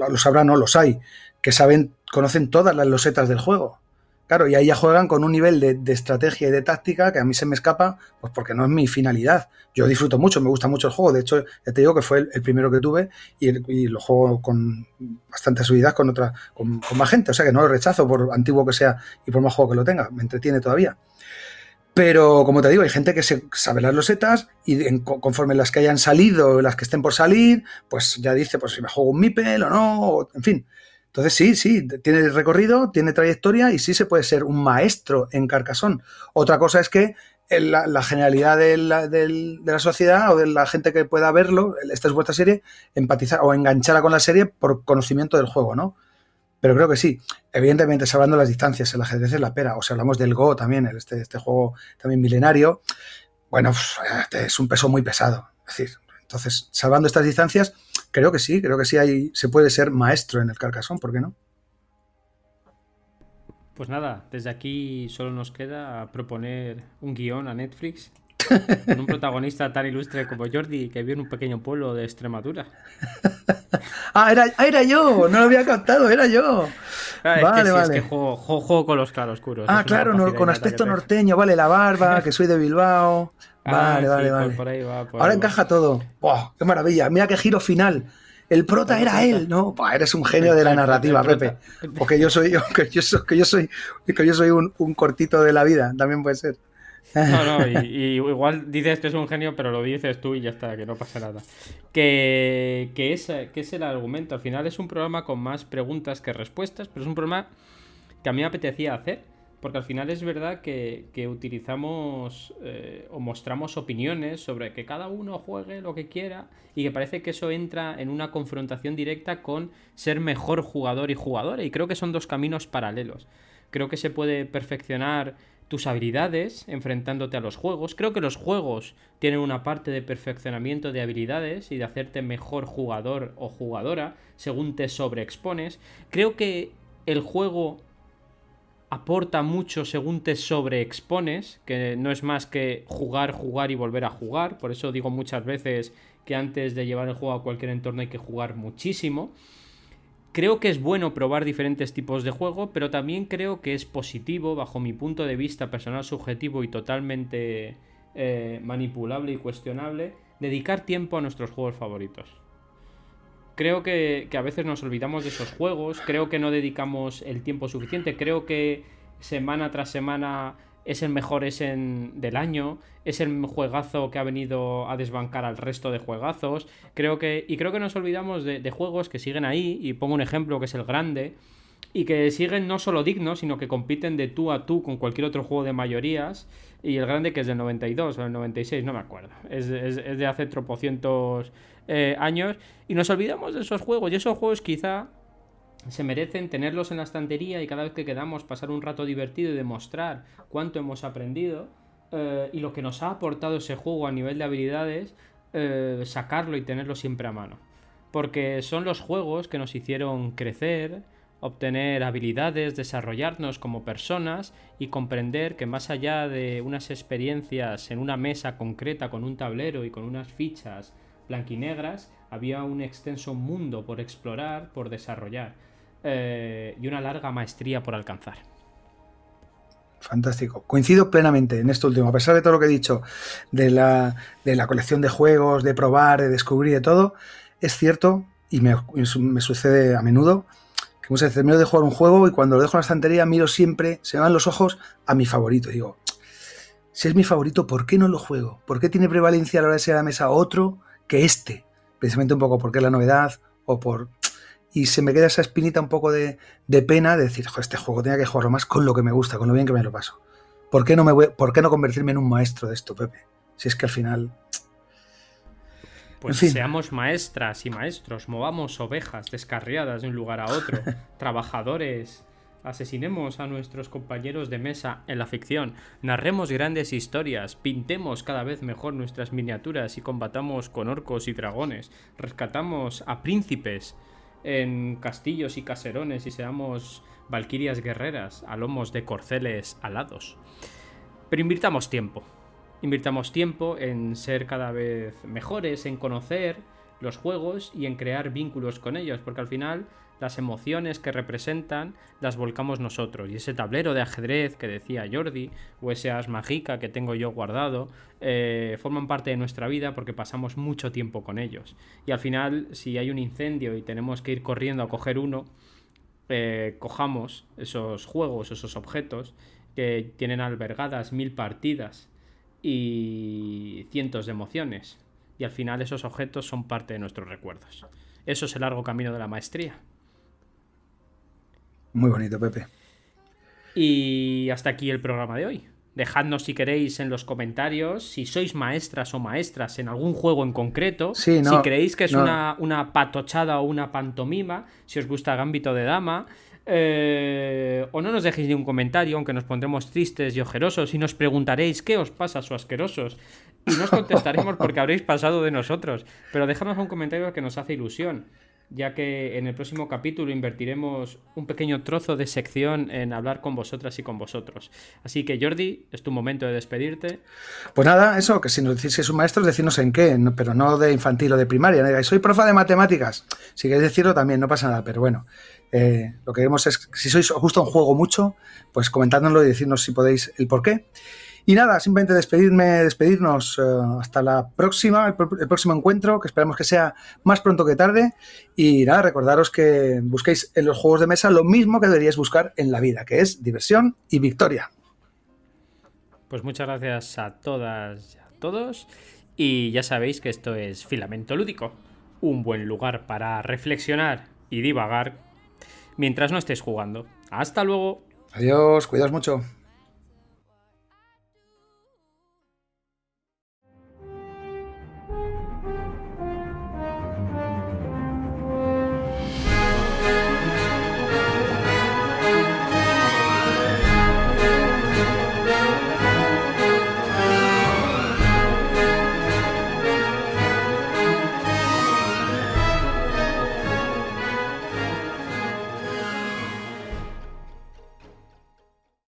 los habrá, no los hay, que saben, conocen todas las losetas del juego Claro, y ahí ya juegan con un nivel de, estrategia y de táctica que a mí se me escapa, pues porque no es mi finalidad. Yo disfruto mucho, me gusta mucho el juego. De hecho, ya te digo que fue el, primero que tuve y, lo juego con bastante subidad con otra, con, más gente. O sea que no lo rechazo por antiguo que sea y por más juego que lo tenga. Me entretiene todavía. Pero, como te digo, hay gente que se sabe las losetas y conforme las que hayan salido, las que estén por salir, pues ya dice, pues si me juego un Mipel o no, en fin. Entonces sí, sí, tiene recorrido, tiene trayectoria y sí se puede ser un maestro en Carcasón. Otra cosa es que la, generalidad de la, sociedad o de la gente que pueda verlo, esta es vuestra serie, empatizar o engancharla con la serie por conocimiento del juego, ¿no? Pero creo que sí. Evidentemente, se las distancias, el ajedrez es la pera. O sea, hablamos del Go también, este, este juego también milenario. Bueno, este es un peso muy pesado. Es decir, entonces, salvando estas distancias, creo que sí, creo que sí hay, se puede ser maestro en el Carcassonne, ¿por qué no?
Pues nada, desde aquí solo nos queda proponer un guion a Netflix con un protagonista tan ilustre como Jordi que vive en un pequeño pueblo de Extremadura.
ah, era, ah, era yo, no lo había captado, era yo.
Ah, vale, es vale. Es que juego, con los claroscuros.
Ah, claro, con aspecto norteño, vale, la barba, que soy de Bilbao. Ah, vale, vale, vale. Ahora encaja todo. ¡Qué maravilla! Mira qué giro final. El prota era él, ¿no? eres un genio de la narrativa, Pepe. Porque yo soy, que yo soy, que yo soy, que yo soy un, un cortito de la vida, también puede ser.
No, no, y, igual dices que es un genio, pero lo dices tú y ya está, que no pasa nada. Que, que, es, que es el argumento. Al final es un programa con más preguntas que respuestas, pero es un programa que a mí me apetecía hacer. Porque al final es verdad que, utilizamos eh, o mostramos opiniones sobre que cada uno juegue lo que quiera y que parece que eso entra en una confrontación directa con ser mejor jugador y jugadora. Y creo que son dos caminos paralelos. Creo que se puede perfeccionar tus habilidades enfrentándote a los juegos. Creo que los juegos tienen una parte de perfeccionamiento de habilidades y de hacerte mejor jugador o jugadora según te sobreexpones. Creo que el juego aporta mucho según te sobreexpones, que no es más que jugar, jugar y volver a jugar. Por eso digo muchas veces que antes de llevar el juego a cualquier entorno hay que jugar muchísimo. Creo que es bueno probar diferentes tipos de juego, pero también creo que es positivo, bajo mi punto de vista personal subjetivo y totalmente eh, manipulable y cuestionable, dedicar tiempo a nuestros juegos favoritos. Creo que, que a veces nos olvidamos de esos juegos, creo que no dedicamos el tiempo suficiente, creo que semana tras semana es el mejor en del año, es el juegazo que ha venido a desbancar al resto de juegazos. Creo que, y creo que nos olvidamos de, juegos que siguen ahí, y pongo un ejemplo que es el grande, y que siguen no solo dignos, sino que compiten de tú a tú con cualquier otro juego de mayorías. Y el grande que es del 92 o del 96, no me acuerdo. Es, de hace tropocientos eh, años. Y nos olvidamos de esos juegos. Y esos juegos quizá se merecen tenerlos en la estantería y cada vez que quedamos pasar un rato divertido y demostrar cuánto hemos aprendido eh, y lo que nos ha aportado ese juego a nivel de habilidades, eh, sacarlo y tenerlo siempre a mano. Porque son los juegos que nos hicieron crecer, obtener habilidades, desarrollarnos como personas y comprender que más allá de unas experiencias en una mesa concreta con un tablero y con unas fichas blanquinegras, había un extenso mundo por explorar, por desarrollar eh, y una larga maestría por alcanzar.
Fantástico. Coincido plenamente en esto último. A pesar de todo lo que he dicho de la, colección de juegos, de probar, de descubrir, de todo, es cierto, y me, sucede a menudo, que muchas veces termino de jugar un juego y cuando lo dejo en la estantería miro siempre, se me van los ojos a mi favorito. digo, si es mi favorito, ¿por qué no lo juego? ¿Por qué tiene prevalencia a la hora de ser a la mesa otro que este? Precisamente un poco porque es la novedad o por y se me queda esa espinita un poco de, pena de decir, este juego tenía que jugarlo más con lo que me gusta, con lo bien que me lo paso. ¿Por qué no, me voy, ¿por qué no convertirme en un maestro de esto, Pepe? Si es que al final...
Pues seamos maestras y maestros, movamos ovejas descarriadas de un lugar a otro, trabajadores, asesinemos a nuestros compañeros de mesa en la ficción, narremos grandes historias, pintemos cada vez mejor nuestras miniaturas y combatamos con orcos y dragones, rescatamos a príncipes, en castillos y caserones y seamos valquirias guerreras a lomos de corceles alados. Pero invirtamos tiempo. Invirtamos tiempo en ser cada vez mejores, en conocer los juegos y en crear vínculos con ellos, porque al final las emociones que representan las volcamos nosotros. Y ese tablero de ajedrez que decía Jordi, o ese as mágica que tengo yo guardado, eh, forman parte de nuestra vida porque pasamos mucho tiempo con ellos. Y al final, si hay un incendio y tenemos que ir corriendo a coger uno, eh, cojamos esos juegos, esos objetos que tienen albergadas mil partidas y cientos de emociones. Y al final esos objetos son parte de nuestros recuerdos. Eso es el largo camino de la maestría.
Muy bonito, Pepe.
Y hasta aquí el programa de hoy. Dejadnos si queréis en los comentarios si sois maestras o maestras en algún juego en concreto. si creéis que es una, una, patochada o una pantomima. Si os gusta Gambito de Dama. Eh, o no nos dejéis ni un comentario, aunque nos pondremos tristes y ojerosos y nos preguntaréis qué os pasa, su asquerosos. Y nos contestaremos porque habréis pasado de nosotros. Pero dejadnos un comentario que nos hace ilusión ya que en el próximo capítulo invertiremos un pequeño trozo de sección en hablar con vosotras y con vosotros. Así que Jordi, es tu momento de despedirte.
Pues nada, eso, que si nos decís que es un maestro, decirnos en qué, pero no de infantil o de primaria. soy profa de matemáticas. Si queréis decirlo también, no pasa nada, pero bueno. Eh, lo que queremos es, si sois justo un juego mucho, pues comentádnoslo y decirnos si podéis el por qué. Y nada, simplemente despedirme, despedirnos eh, hasta la próxima, el, próximo encuentro, que esperamos que sea más pronto que tarde. Y nada, recordaros que busquéis en los juegos de mesa lo mismo que deberíais buscar en la vida, que es diversión y victoria.
Pues muchas gracias a todas y a todos. Y ya sabéis que esto es Filamento Lúdico, un buen lugar para reflexionar y divagar mientras no estés jugando. Hasta luego.
Adiós, cuidaos mucho.